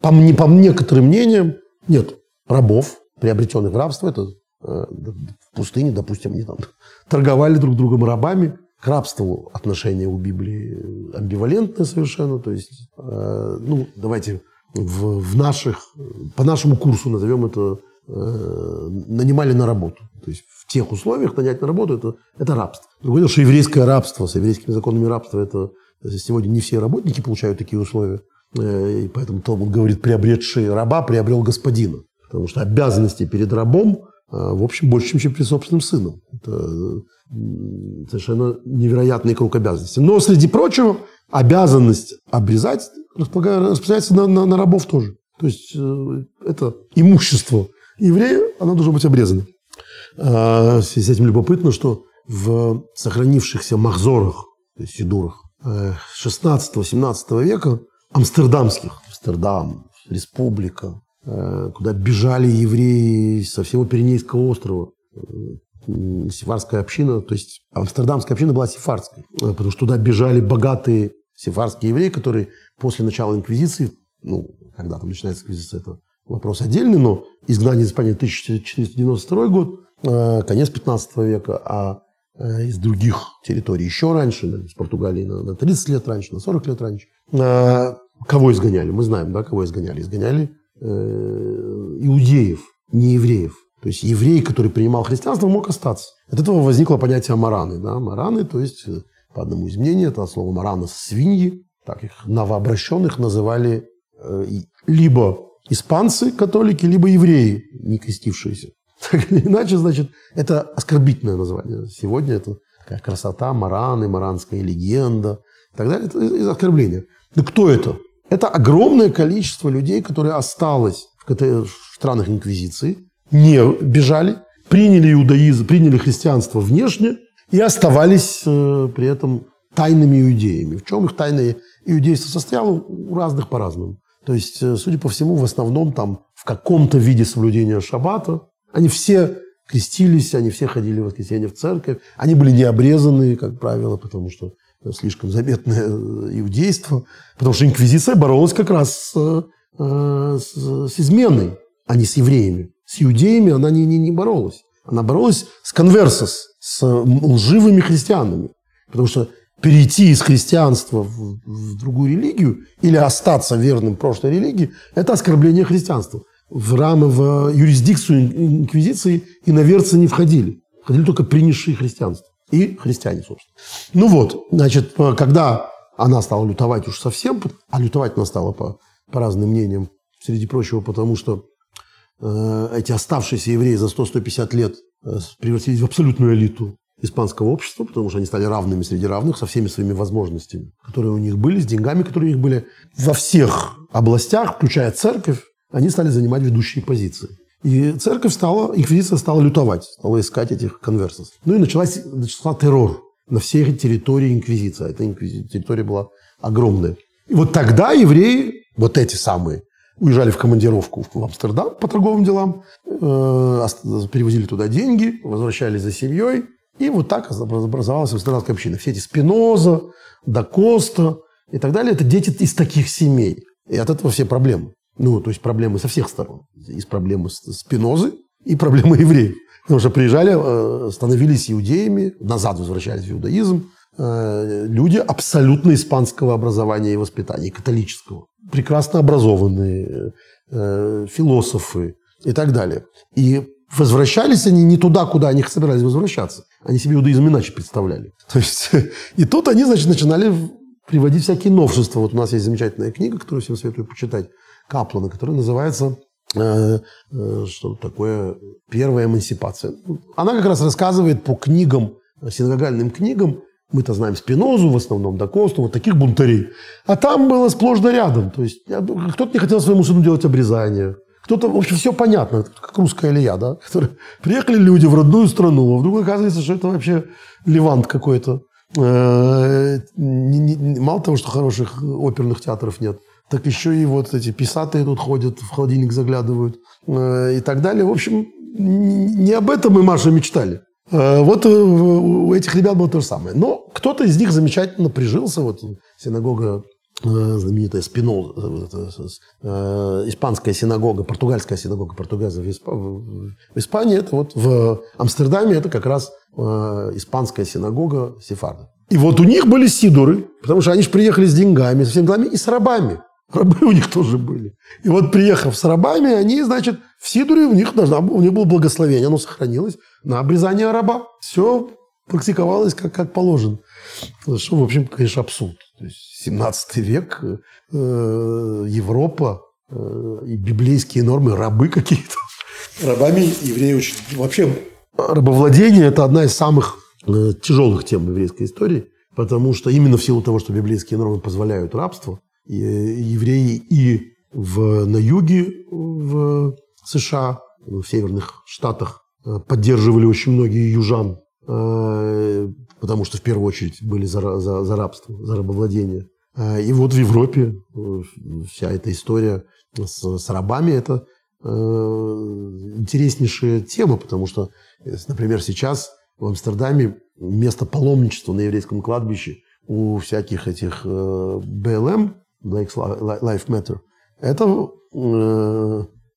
по, не, по некоторым мнениям, нет рабов, приобретенных в рабство. Это в пустыне, допустим, они там торговали друг другом рабами. К рабству отношение у Библии амбивалентное совершенно. То есть, э, ну, давайте в, в наших, по нашему курсу назовем это, э, нанимали на работу. То есть в тех условиях нанять на работу это, это рабство. Другое дело, что еврейское рабство с еврейскими законами рабства это сегодня не все работники получают такие условия. Э, и поэтому Талмуд говорит, приобретший раба приобрел господина. Потому что обязанности перед рабом, э, в общем, больше, чем перед собственным сыном. Это совершенно невероятный круг обязанностей. Но, среди прочего, обязанность обрезать распространяется на, на, на рабов тоже. То есть э, это имущество еврея, оно должно быть обрезано. Связи с этим любопытно, что в сохранившихся махзорах, то есть сидурах 16-17 э, века, амстердамских, Амстердам, республика, э, куда бежали евреи со всего Пиренейского острова, э, сефарская община, то есть амстердамская община была сефарской, потому что туда бежали богатые сефарские евреи, которые после начала инквизиции, ну, когда там начинается инквизиция, это вопрос отдельный, но изгнание из Испании 1492 год, конец 15 века, а Э, из других территорий еще раньше, из Португалии на, на 30 лет раньше, на 40 лет раньше. Кого изгоняли? Мы знаем, да, кого изгоняли. Изгоняли э, иудеев, не евреев. То есть еврей, который принимал христианство, мог остаться. От этого возникло понятие мараны. Да? Мараны, то есть, э, по одному из мнений, это слово марана – свиньи. Так их новообращенных называли э, либо испанцы, католики, либо евреи, не крестившиеся. Так или иначе, значит, это оскорбительное название. Сегодня это такая красота, мараны, маранская легенда и так далее. Это из оскорбления. Но кто это? Это огромное количество людей, которые осталось в странах инквизиции, не бежали, приняли иудаизм, приняли христианство внешне и оставались э, при этом тайными иудеями. В чем их тайное иудейство состояло? У разных по-разному. То есть, э, судя по всему, в основном там в каком-то виде соблюдения шаббата, они все крестились, они все ходили в воскресенье в церковь. Они были не обрезаны, как правило, потому что слишком заметное э, иудейство. Потому что инквизиция боролась как раз с, э, с, с изменой, а не с евреями. С иудеями она не, не, не боролась. Она боролась с конверсос, с лживыми христианами. Потому что перейти из христианства в, в другую религию или остаться верным прошлой религии – это оскорбление христианства в рамы, в юрисдикцию инквизиции иноверцы не входили. Входили только принявшие христианство. И христиане, собственно. Ну вот, значит, когда она стала лютовать уж совсем, а лютовать она стала по, по разным мнениям, среди прочего, потому что э, эти оставшиеся евреи за 100-150 лет э, превратились в абсолютную элиту испанского общества, потому что они стали равными среди равных со всеми своими возможностями, которые у них были, с деньгами, которые у них были во всех областях, включая церковь, они стали занимать ведущие позиции. И церковь стала, инквизиция стала лютовать, стала искать этих конверсов. Ну и началась, начался террор на всей территории инквизиции. Эта территория была огромная. И вот тогда евреи, вот эти самые, уезжали в командировку в Амстердам по торговым делам, э, перевозили туда деньги, возвращались за семьей. И вот так образовалась амстердамская община. Все эти Спиноза, Дакоста и так далее – это дети из таких семей. И от этого все проблемы. Ну, то есть проблемы со всех сторон. Есть проблемы Спинозы и проблемы евреев. Потому что приезжали, э, становились иудеями, назад возвращались в иудаизм, э, люди абсолютно испанского образования и воспитания, католического. Прекрасно образованные, э, философы и так далее. И возвращались они не туда, куда они собирались возвращаться. Они себе иудаизм иначе представляли. То есть, и тут они, значит, начинали приводить всякие новшества. Вот у нас есть замечательная книга, которую всем советую почитать. Каплана, который называется э, э, что такое первая эмансипация. Она как раз рассказывает по книгам, синагогальным книгам, мы-то знаем Спинозу, в основном Дакосту, вот таких бунтарей. А там было сплошь да рядом. То есть кто-то не хотел своему сыну делать обрезание. Кто-то, в общем, все понятно, как русская Илья, да? Приехали люди в родную страну, а вдруг оказывается, что это вообще Левант какой-то. Э, мало того, что хороших оперных театров нет – так еще и вот эти писатые тут ходят, в холодильник заглядывают э, и так далее. В общем, не об этом мы, Маша, мечтали. Э, вот э, у этих ребят было то же самое. Но кто-то из них замечательно прижился. Вот синагога знаменитая Спиноза, испанская синагога, португальская синагога португальцев в Испании, это вот в Амстердаме это как раз испанская синагога сефарда. И вот у них были сидоры, потому что они же приехали с деньгами, со всеми делами и с рабами. Рабы у них тоже были. И вот приехав с рабами, они, значит, в Сидоре у них, должна, у них было благословение, оно сохранилось на обрезание раба. Все практиковалось как, как положено. Что, в общем, конечно, абсурд. То есть 17 век, э, Европа э, и библейские нормы, рабы какие-то. Рабами евреи очень... Вообще, рабовладение – это одна из самых э, тяжелых тем еврейской истории, потому что именно в силу того, что библейские нормы позволяют рабство – евреи и в, на юге в США, в северных штатах э, поддерживали очень многие южан э, потому что в первую очередь были за, за, за рабство, за рабовладение. Э, и вот в Европе вся эта история с, с рабами – это интереснейшая тема, потому что, например, сейчас в Амстердаме место паломничества на еврейском кладбище у всяких этих БЛМ, Black Lives Matter, это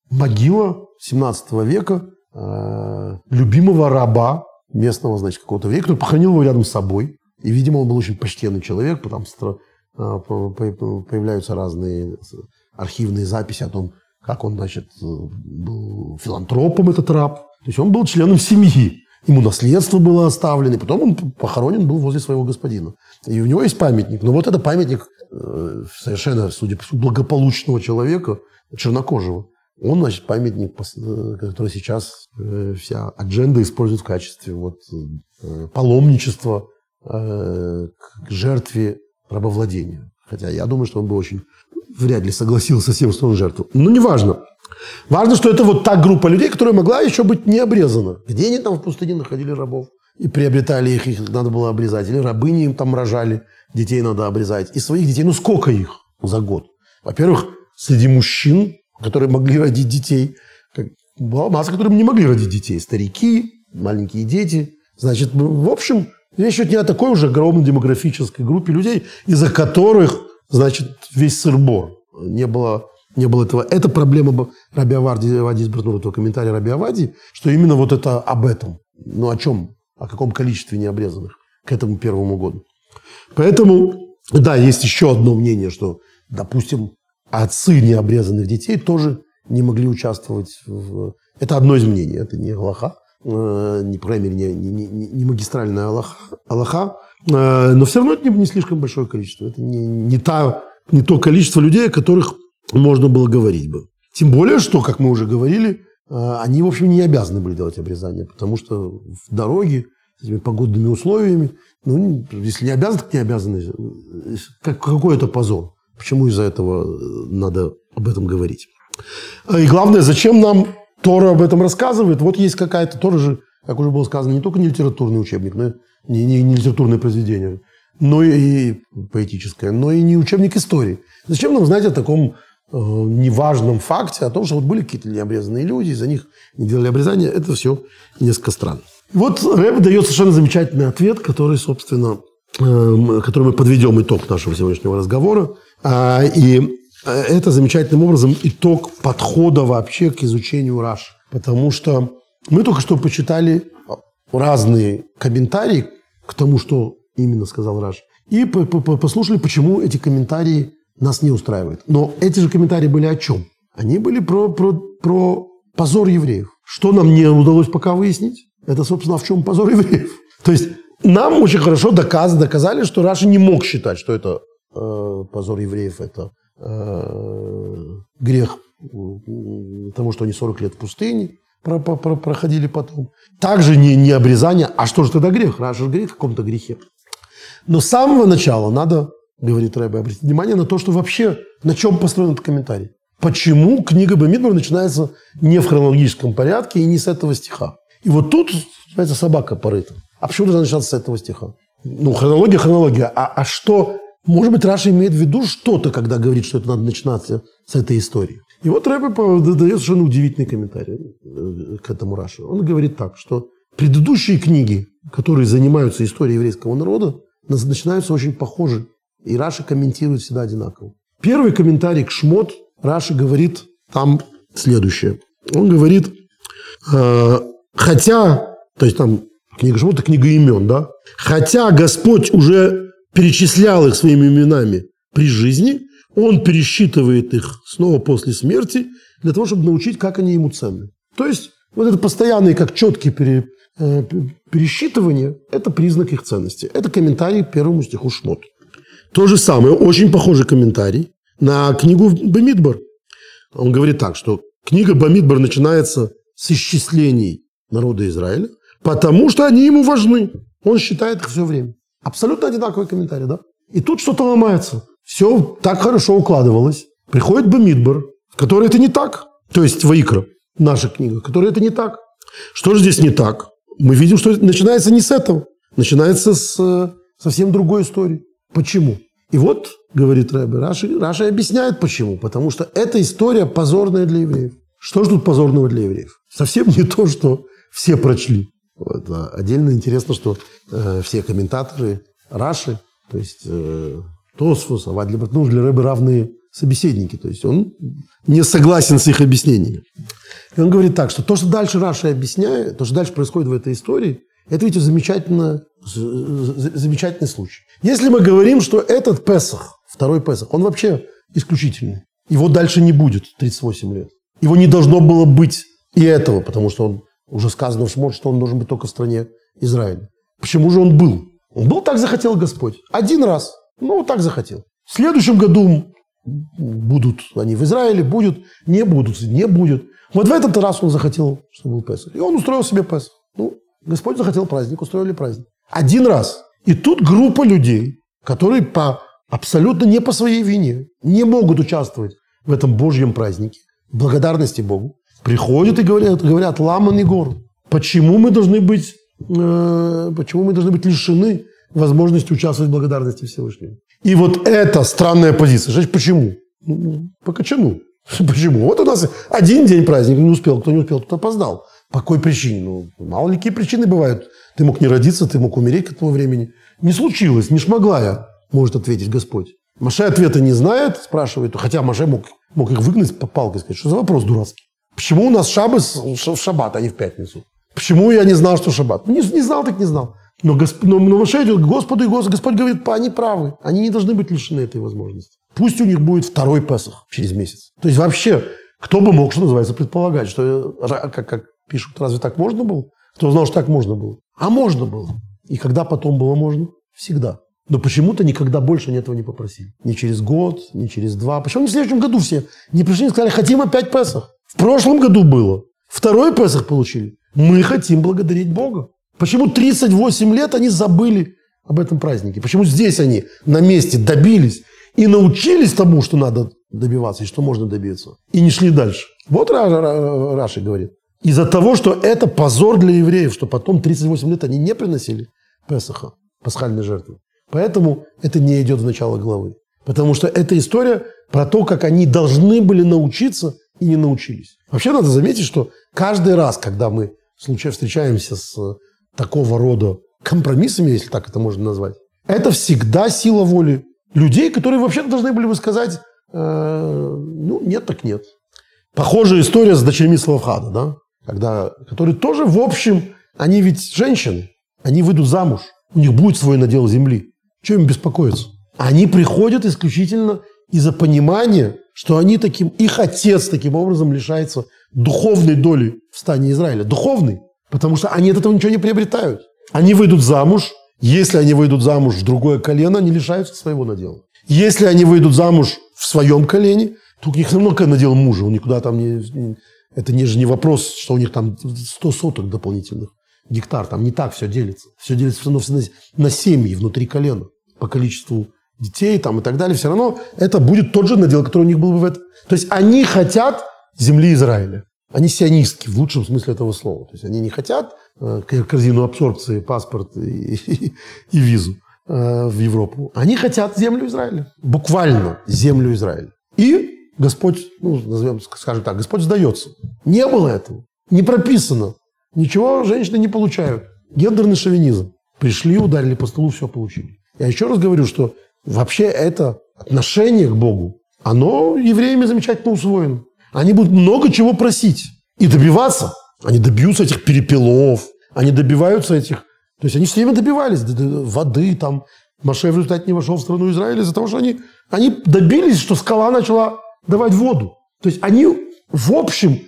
могила 17 века э, любимого раба местного, значит, какого-то века, который похоронил его рядом с собой. И, видимо, он был очень почтенный человек, потому что э, появляются разные архивные записи о том, как он, значит, был филантропом, этот раб. То есть он был членом семьи. Ему наследство было оставлено, и потом он похоронен был возле своего господина. И у него есть памятник. Но вот это памятник э, совершенно, судя по благополучного человека, чернокожего. Он, значит, памятник, э, который сейчас э, вся адженда использует в качестве вот, паломничества к жертве рабовладения. Хотя я думаю, что он бы очень вряд ли согласился с тем, что он жертву. Но неважно. Важно, что это вот та группа людей, которая могла еще быть не обрезана. Где они там в пустыне находили рабов? И приобретали их, их надо было обрезать. Или рабыни им там рожали, детей надо обрезать. И своих детей, ну сколько их за год? Во-первых, среди мужчин которые могли родить детей. Была масса, которые не могли родить детей. Старики, маленькие дети. Значит, в общем, речь идет не о такой уже огромной демографической группе людей, из-за которых, значит, весь сырбор. Не было, не было этого. Это проблема Раби Авади, Авади из этого комментария Раби Авади, что именно вот это об этом. Ну, о чем? О каком количестве необрезанных к этому первому году. Поэтому, да, есть еще одно мнение, что, допустим, отцы необрезанных детей тоже не могли участвовать в... Это одно из мнений, это не Аллаха, э, не, по не, не, не, не магистральная Аллаха, Аллаха, э, но все равно это не, не слишком большое количество. Это не, не, та, не то количество людей, которых можно было говорить бы. Тем более, что, как мы уже говорили, э, они, в общем, не обязаны были делать обрезание, потому что в дороге с этими погодными условиями, ну, если не обязаны, так не обязаны. Как, какой это позор? Почему из-за этого э, надо об этом говорить? И главное, зачем нам Тора об этом рассказывает? Вот есть какая-то тоже же, как уже было сказано, не только не литературный учебник, но не, не, не литературное произведение, но и, и поэтическое, но и не учебник истории. Зачем нам знать о таком э, неважном факте, о том, что вот были какие-то необрезанные люди, за них не делали обрезания? Это все несколько странно. Вот Рэб дает совершенно замечательный ответ, который, собственно, э, который мы подведем итог нашего сегодняшнего разговора. А, и э, это замечательным образом итог подхода вообще к изучению Раш. Потому что мы только что почитали разные комментарии к тому, что именно сказал Раш. И послушали, почему эти комментарии нас не устраивают. Но эти же комментарии были о чем? Они были про, про, про позор евреев. Что нам не удалось пока выяснить? Это, собственно, в чем позор евреев. То есть нам очень хорошо доказали, доказали, что Раша не мог считать, что это Э, позор евреев – это э, грех тому, что они 40 лет в пустыне проходили потом. Также не, не обрезание. А что же тогда грех? Раз же говорит о каком-то грехе. Но с самого начала надо, говорит Рэбе, обратить внимание на то, что вообще на чем построен этот комментарий. Почему книга Бамидбар начинается не в хронологическом порядке и не с этого стиха. И вот тут, знаете, собака порыта. А почему должна начинаться с этого стиха? Ну, хронология, хронология. А, а что может быть, Раши имеет в виду что-то, когда говорит, что это надо начинаться с этой истории. И вот Рэбе дает совершенно удивительный комментарий э, к этому Раши. Он говорит так, что предыдущие книги, которые занимаются историей еврейского народа, начинаются очень похожи. И Раши комментирует всегда одинаково. Первый комментарий к Шмот Раши говорит там следующее. Он говорит, э, хотя, то есть там книга Шмот – это книга имен, да? Хотя Господь уже перечислял их своими именами при жизни, он пересчитывает их снова после смерти для того, чтобы научить, как они ему ценны. То есть вот это постоянное, как четкие пере, э, пересчитывание – это признак их ценности. Это комментарий к первому стиху Шмот. То же самое, очень похожий комментарий на книгу Бамидбар. Он говорит так, что книга Бамидбар начинается с исчислений народа Израиля, потому что они ему важны. Он считает их все время. Абсолютно одинаковый комментарий, да? И тут что-то ломается. Все так хорошо укладывалось. Приходит Бамидбар, в которой это не так. То есть Ваикра, наша книга, в которой это не так. Что же здесь не так? мы видим, что начинается не с этого. Начинается с э, совсем другой истории. Почему? И вот, говорит Рэбе, Раши, Раши объясняет почему. Потому что эта история позорная для евреев. Что же тут позорного для евреев? Совсем не то, что все прочли. Вот, а отдельно интересно, что э, все комментаторы Раши, то есть э, Тосфус, Авадли ну, для Рэбе равные собеседники. То есть он не согласен с их объяснениями. И он говорит так, что то, что дальше Раши объясняет, то, что дальше происходит в этой истории, это ведь замечательно, замечательный случай. Если мы говорим, что этот Песах, второй Песах, он вообще исключительный. Его дальше не будет 38 лет. Его не должно было быть и этого, потому что он уже сказано в Шмот, что он должен быть только в стране Израиля. Почему же он был? Он был, так захотел Господь. Один раз. Ну, так захотел. В следующем году будут они в Израиле, будут, не будут, не будет. Вот в этот раз он захотел, чтобы был Песах. И он устроил себе Песах. Ну, Господь захотел праздник, устроили праздник. Один раз. И тут группа людей, которые по абсолютно не по своей вине не могут участвовать в этом Божьем празднике, благодарности Богу, приходят и говорят, говорят Ламан и Гор, почему мы должны быть, э, почему мы должны быть лишены возможности участвовать в благодарности Всевышнего. И вот эта странная позиция. Значит, почему? Ну, по качану. Почему? Вот у нас один день праздника, не успел, кто не успел, кто опоздал. По какой причине? Ну, мало ли какие причины бывают. Ты мог не родиться, ты мог умереть к этому времени. Не случилось, не шмогла я, может ответить Господь. Маше ответа не знает, спрашивает, хотя Маше мог, мог их выгнать по палке, сказать, что за вопрос дурацкий. Почему у нас шабас в шаббат, а не в пятницу? Почему я не знал, что шаббат? Не, не знал, так не знал. Но, Госп... но, но Маше идет к Господу, и Господь, Господь говорит, они правы. Они не должны быть лишены этой возможности. Пусть у них будет второй Песах через месяц. То есть вообще, кто бы мог, что называется, предполагать, что, как, как пишут, разве так можно было? Кто знал, что так можно было? А можно было. И когда потом было можно? Всегда. Но почему-то никогда больше они этого не попросили. Ни через год, ни через два. Почему не в следующем году все не пришли и сказали, хотим опять Песах? В прошлом году было. Второй Песах получили. Мы хотим благодарить Бога. Почему 38 лет они забыли об этом празднике? Почему здесь они на месте добились и научились тому, что надо добиваться и что можно добиться, и не шли дальше? Вот Раши говорит. Из-за того, что это позор для евреев, что потом 38 лет они не приносили Песаха, пасхальной жертвы. Поэтому это не идет в начало главы. Потому что это история про то, как они должны были научиться и не научились. Вообще надо заметить, что каждый раз, когда мы случайно встречаемся с такого рода компромиссами, если так это можно назвать, это всегда сила воли людей, которые вообще-то должны были бы сказать, э, ну, нет так нет. Похожая история с дочерьми Славхада, да? Когда, которые тоже, в общем, они ведь женщины, они выйдут замуж, у них будет свой надел земли. Чем им беспокоиться? Они приходят исключительно из-за понимания, что они таким, их отец таким образом лишается духовной доли в стане Израиля. Духовной. Потому что они от этого ничего не приобретают. Они выйдут замуж. Если они выйдут замуж в другое колено, они лишаются своего надела. Если они выйдут замуж в своем колене, то у них равно надел мужа. Он никуда там не... Это не же не вопрос, что у них там 100 соток дополнительных гектар. Там не так все делится. Все делится все равно на, семьи внутри колена. По количеству детей там и так далее. Все равно это будет тот же надел, который у них был бы в этом. То есть они хотят земли Израиля. Они сионистки в лучшем смысле этого слова. То есть они не хотят э, корзину абсорбции, паспорт и, и, и визу э, в Европу. Они хотят землю Израиля. Буквально землю Израиля. И Господь, ну, назовем, скажем так, Господь сдается. Не было этого. Не прописано. Ничего женщины не получают. Гендерный шовинизм. Пришли, ударили по столу, все получили. Я еще раз говорю, что вообще это отношение к Богу, оно евреями замечательно усвоено. Они будут много чего просить и добиваться. Они добьются этих перепелов, они добиваются этих... То есть они все время добивались воды, там, Маше в результате не вошел в страну Израиля из-за того, что они, они добились, что скала начала давать воду. То есть они, в общем,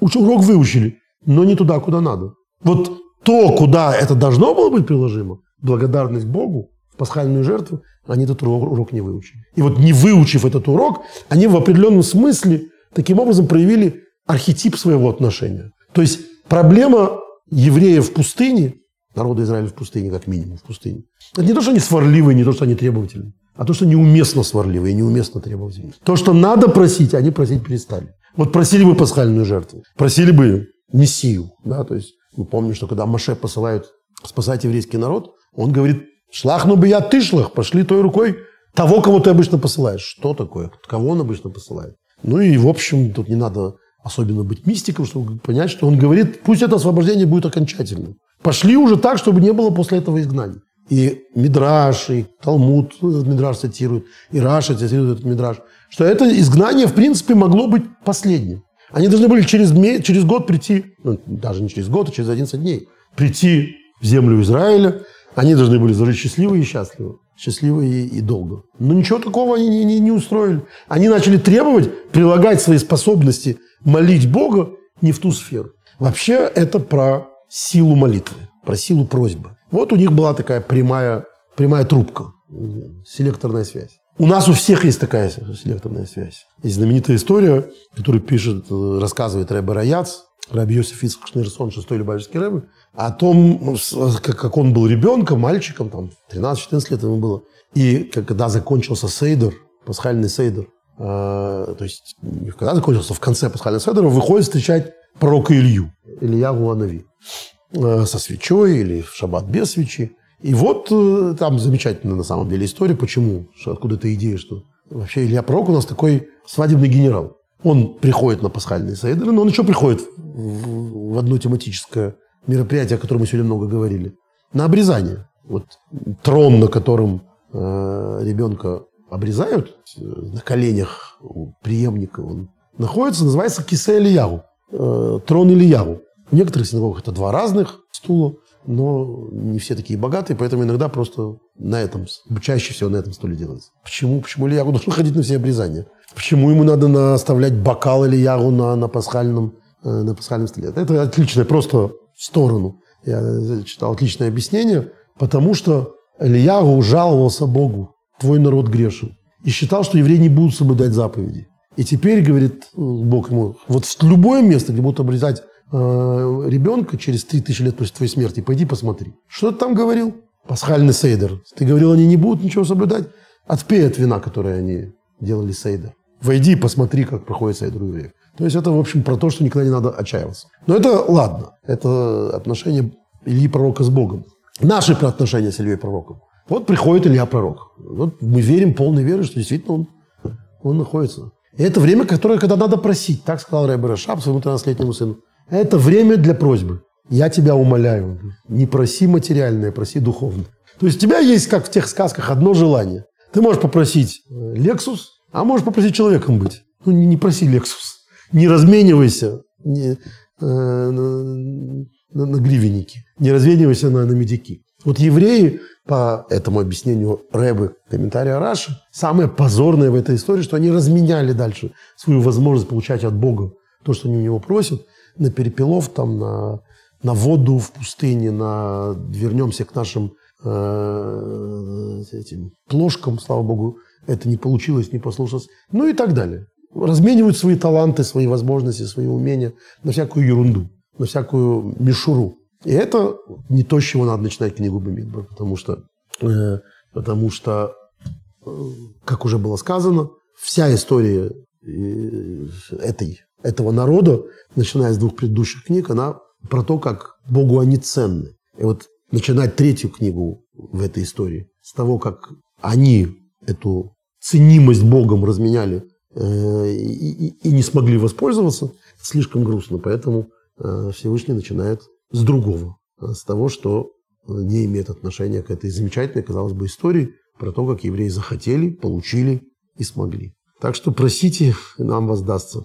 урок выучили, но не туда, куда надо. Вот то, куда это должно было быть приложимо, благодарность Богу, пасхальную жертву, они этот урок не выучили. И вот не выучив этот урок, они в определенном смысле таким образом проявили архетип своего отношения. То есть проблема евреев в пустыне, народа Израиля в пустыне, как минимум в пустыне, это не то, что они сварливые, не то, что они требовательны, а то, что неуместно сварливые, неуместно требовательны. То, что надо просить, они просить перестали. Вот просили бы пасхальную жертву, просили бы Мессию, да, то есть Мы помним, что когда Маше посылают спасать еврейский народ, он говорит, шлахну бы я ты шлах, пошли той рукой того, кого ты обычно посылаешь. Что такое? Кого он обычно посылает? Ну и, в общем, тут не надо особенно быть мистиком, чтобы понять, что он говорит, пусть это освобождение будет окончательным. Пошли уже так, чтобы не было после этого изгнания. И Мидраш, и Талмуд этот Мидраш цитирует, и Раша цитирует этот Мидраш, что это изгнание, в принципе, могло быть последним. Они должны были через, через год прийти, ну, даже не через год, а через 11 дней, прийти в землю Израиля. Они должны были жить счастливы и счастливы. Счастливо и, и долго. Но ничего такого они не, не, не устроили. Они начали требовать прилагать свои способности молить Бога не в ту сферу. Вообще это про силу молитвы, про силу просьбы. Вот у них была такая прямая, прямая трубка, селекторная связь. У нас у всех есть такая селекторная связь. Есть знаменитая история, которую пишет, рассказывает Рэбе Раяц, Раби Йосиф Ицхак шестой Любавичский Рэбе, о том, как он был ребенком, мальчиком, там, 13-14 лет ему было. И когда закончился Сейдер, пасхальный Сейдер, э, то есть когда закончился, в конце пасхального Сейдера, выходит встречать пророка Илью, Илья Гуанави, э, со свечой или в шаббат без свечи. И вот э, там замечательная на самом деле история, почему, что откуда эта идея, что вообще Илья Пророк у нас такой свадебный генерал. Он приходит на пасхальные сейдеры, но он еще приходит в, в одно тематическое мероприятие, о котором мы сегодня много говорили, на обрезание. Вот трон, на котором э, ребенка обрезают, э, на коленях у преемника он находится, называется кисе Ильягу, э, трон Ильягу. В некоторых синагогах это два разных стула но не все такие богатые, поэтому иногда просто на этом, чаще всего на этом стуле делается. Почему? Почему Ильягу должен ходить на все обрезания? Почему ему надо наставлять бокал или ягу на, на, пасхальном, э, на пасхальном столе? Это отличное, просто в сторону. Я читал отличное объяснение, потому что Ильягу жаловался Богу, твой народ грешен, и считал, что евреи не будут соблюдать заповеди. И теперь, говорит Бог ему, вот в любое место, где будут обрезать Э, ребенка через 3000 лет после твоей смерти, пойди посмотри. Что ты там говорил? Пасхальный сейдер. Ты говорил, они не будут ничего соблюдать? Отпей от вина, которое они делали сейдер. Войди и посмотри, как проходит сейдер у евреев. То есть это, в общем, про то, что никогда не надо отчаиваться. Но это ладно. Это отношение Ильи Пророка с Богом. Наши отношения с Ильей Пророком. Вот приходит Илья Пророк. Вот мы верим полной верой, что действительно он, он находится. И это время, которое, когда надо просить. Так сказал Ребе Рашаб своему 13-летнему сыну. Это время для просьбы. Я тебя умоляю, не проси материальное, проси духовное. То есть у тебя есть, как в тех сказках, одно желание. Ты можешь попросить э, Лексус, а можешь попросить человеком быть. Ну, не, не проси Лексус. Не разменивайся не, э, на, на, на гривенники. Не разменивайся на, на медики. Вот евреи, по этому объяснению Рэбы, комментария Раши, самое позорное в этой истории, что они разменяли дальше свою возможность получать от Бога то, что они у него просят – на перепелов, там, на, на воду в пустыне, на, вернемся к нашим э, этим плошкам, слава богу, это не получилось, не послушалось, ну и так далее. Разменивают свои таланты, свои возможности, свои умения на всякую ерунду, на всякую мишуру. И это не то, с чего надо начинать книгу Бамидбар, потому что, э, потому что, э, как уже было сказано, вся история э, этой этого народа, начиная с двух предыдущих книг, она про то, как Богу они ценны. И вот начинать третью книгу в этой истории с того, как они эту ценимость Богом разменяли э, и, и, и не смогли воспользоваться, слишком грустно. Поэтому э, Всевышний начинает с другого, э, с того, что не имеет отношения к этой замечательной, казалось бы, истории про то, как евреи захотели, получили и смогли. Так что просите, нам воздастся.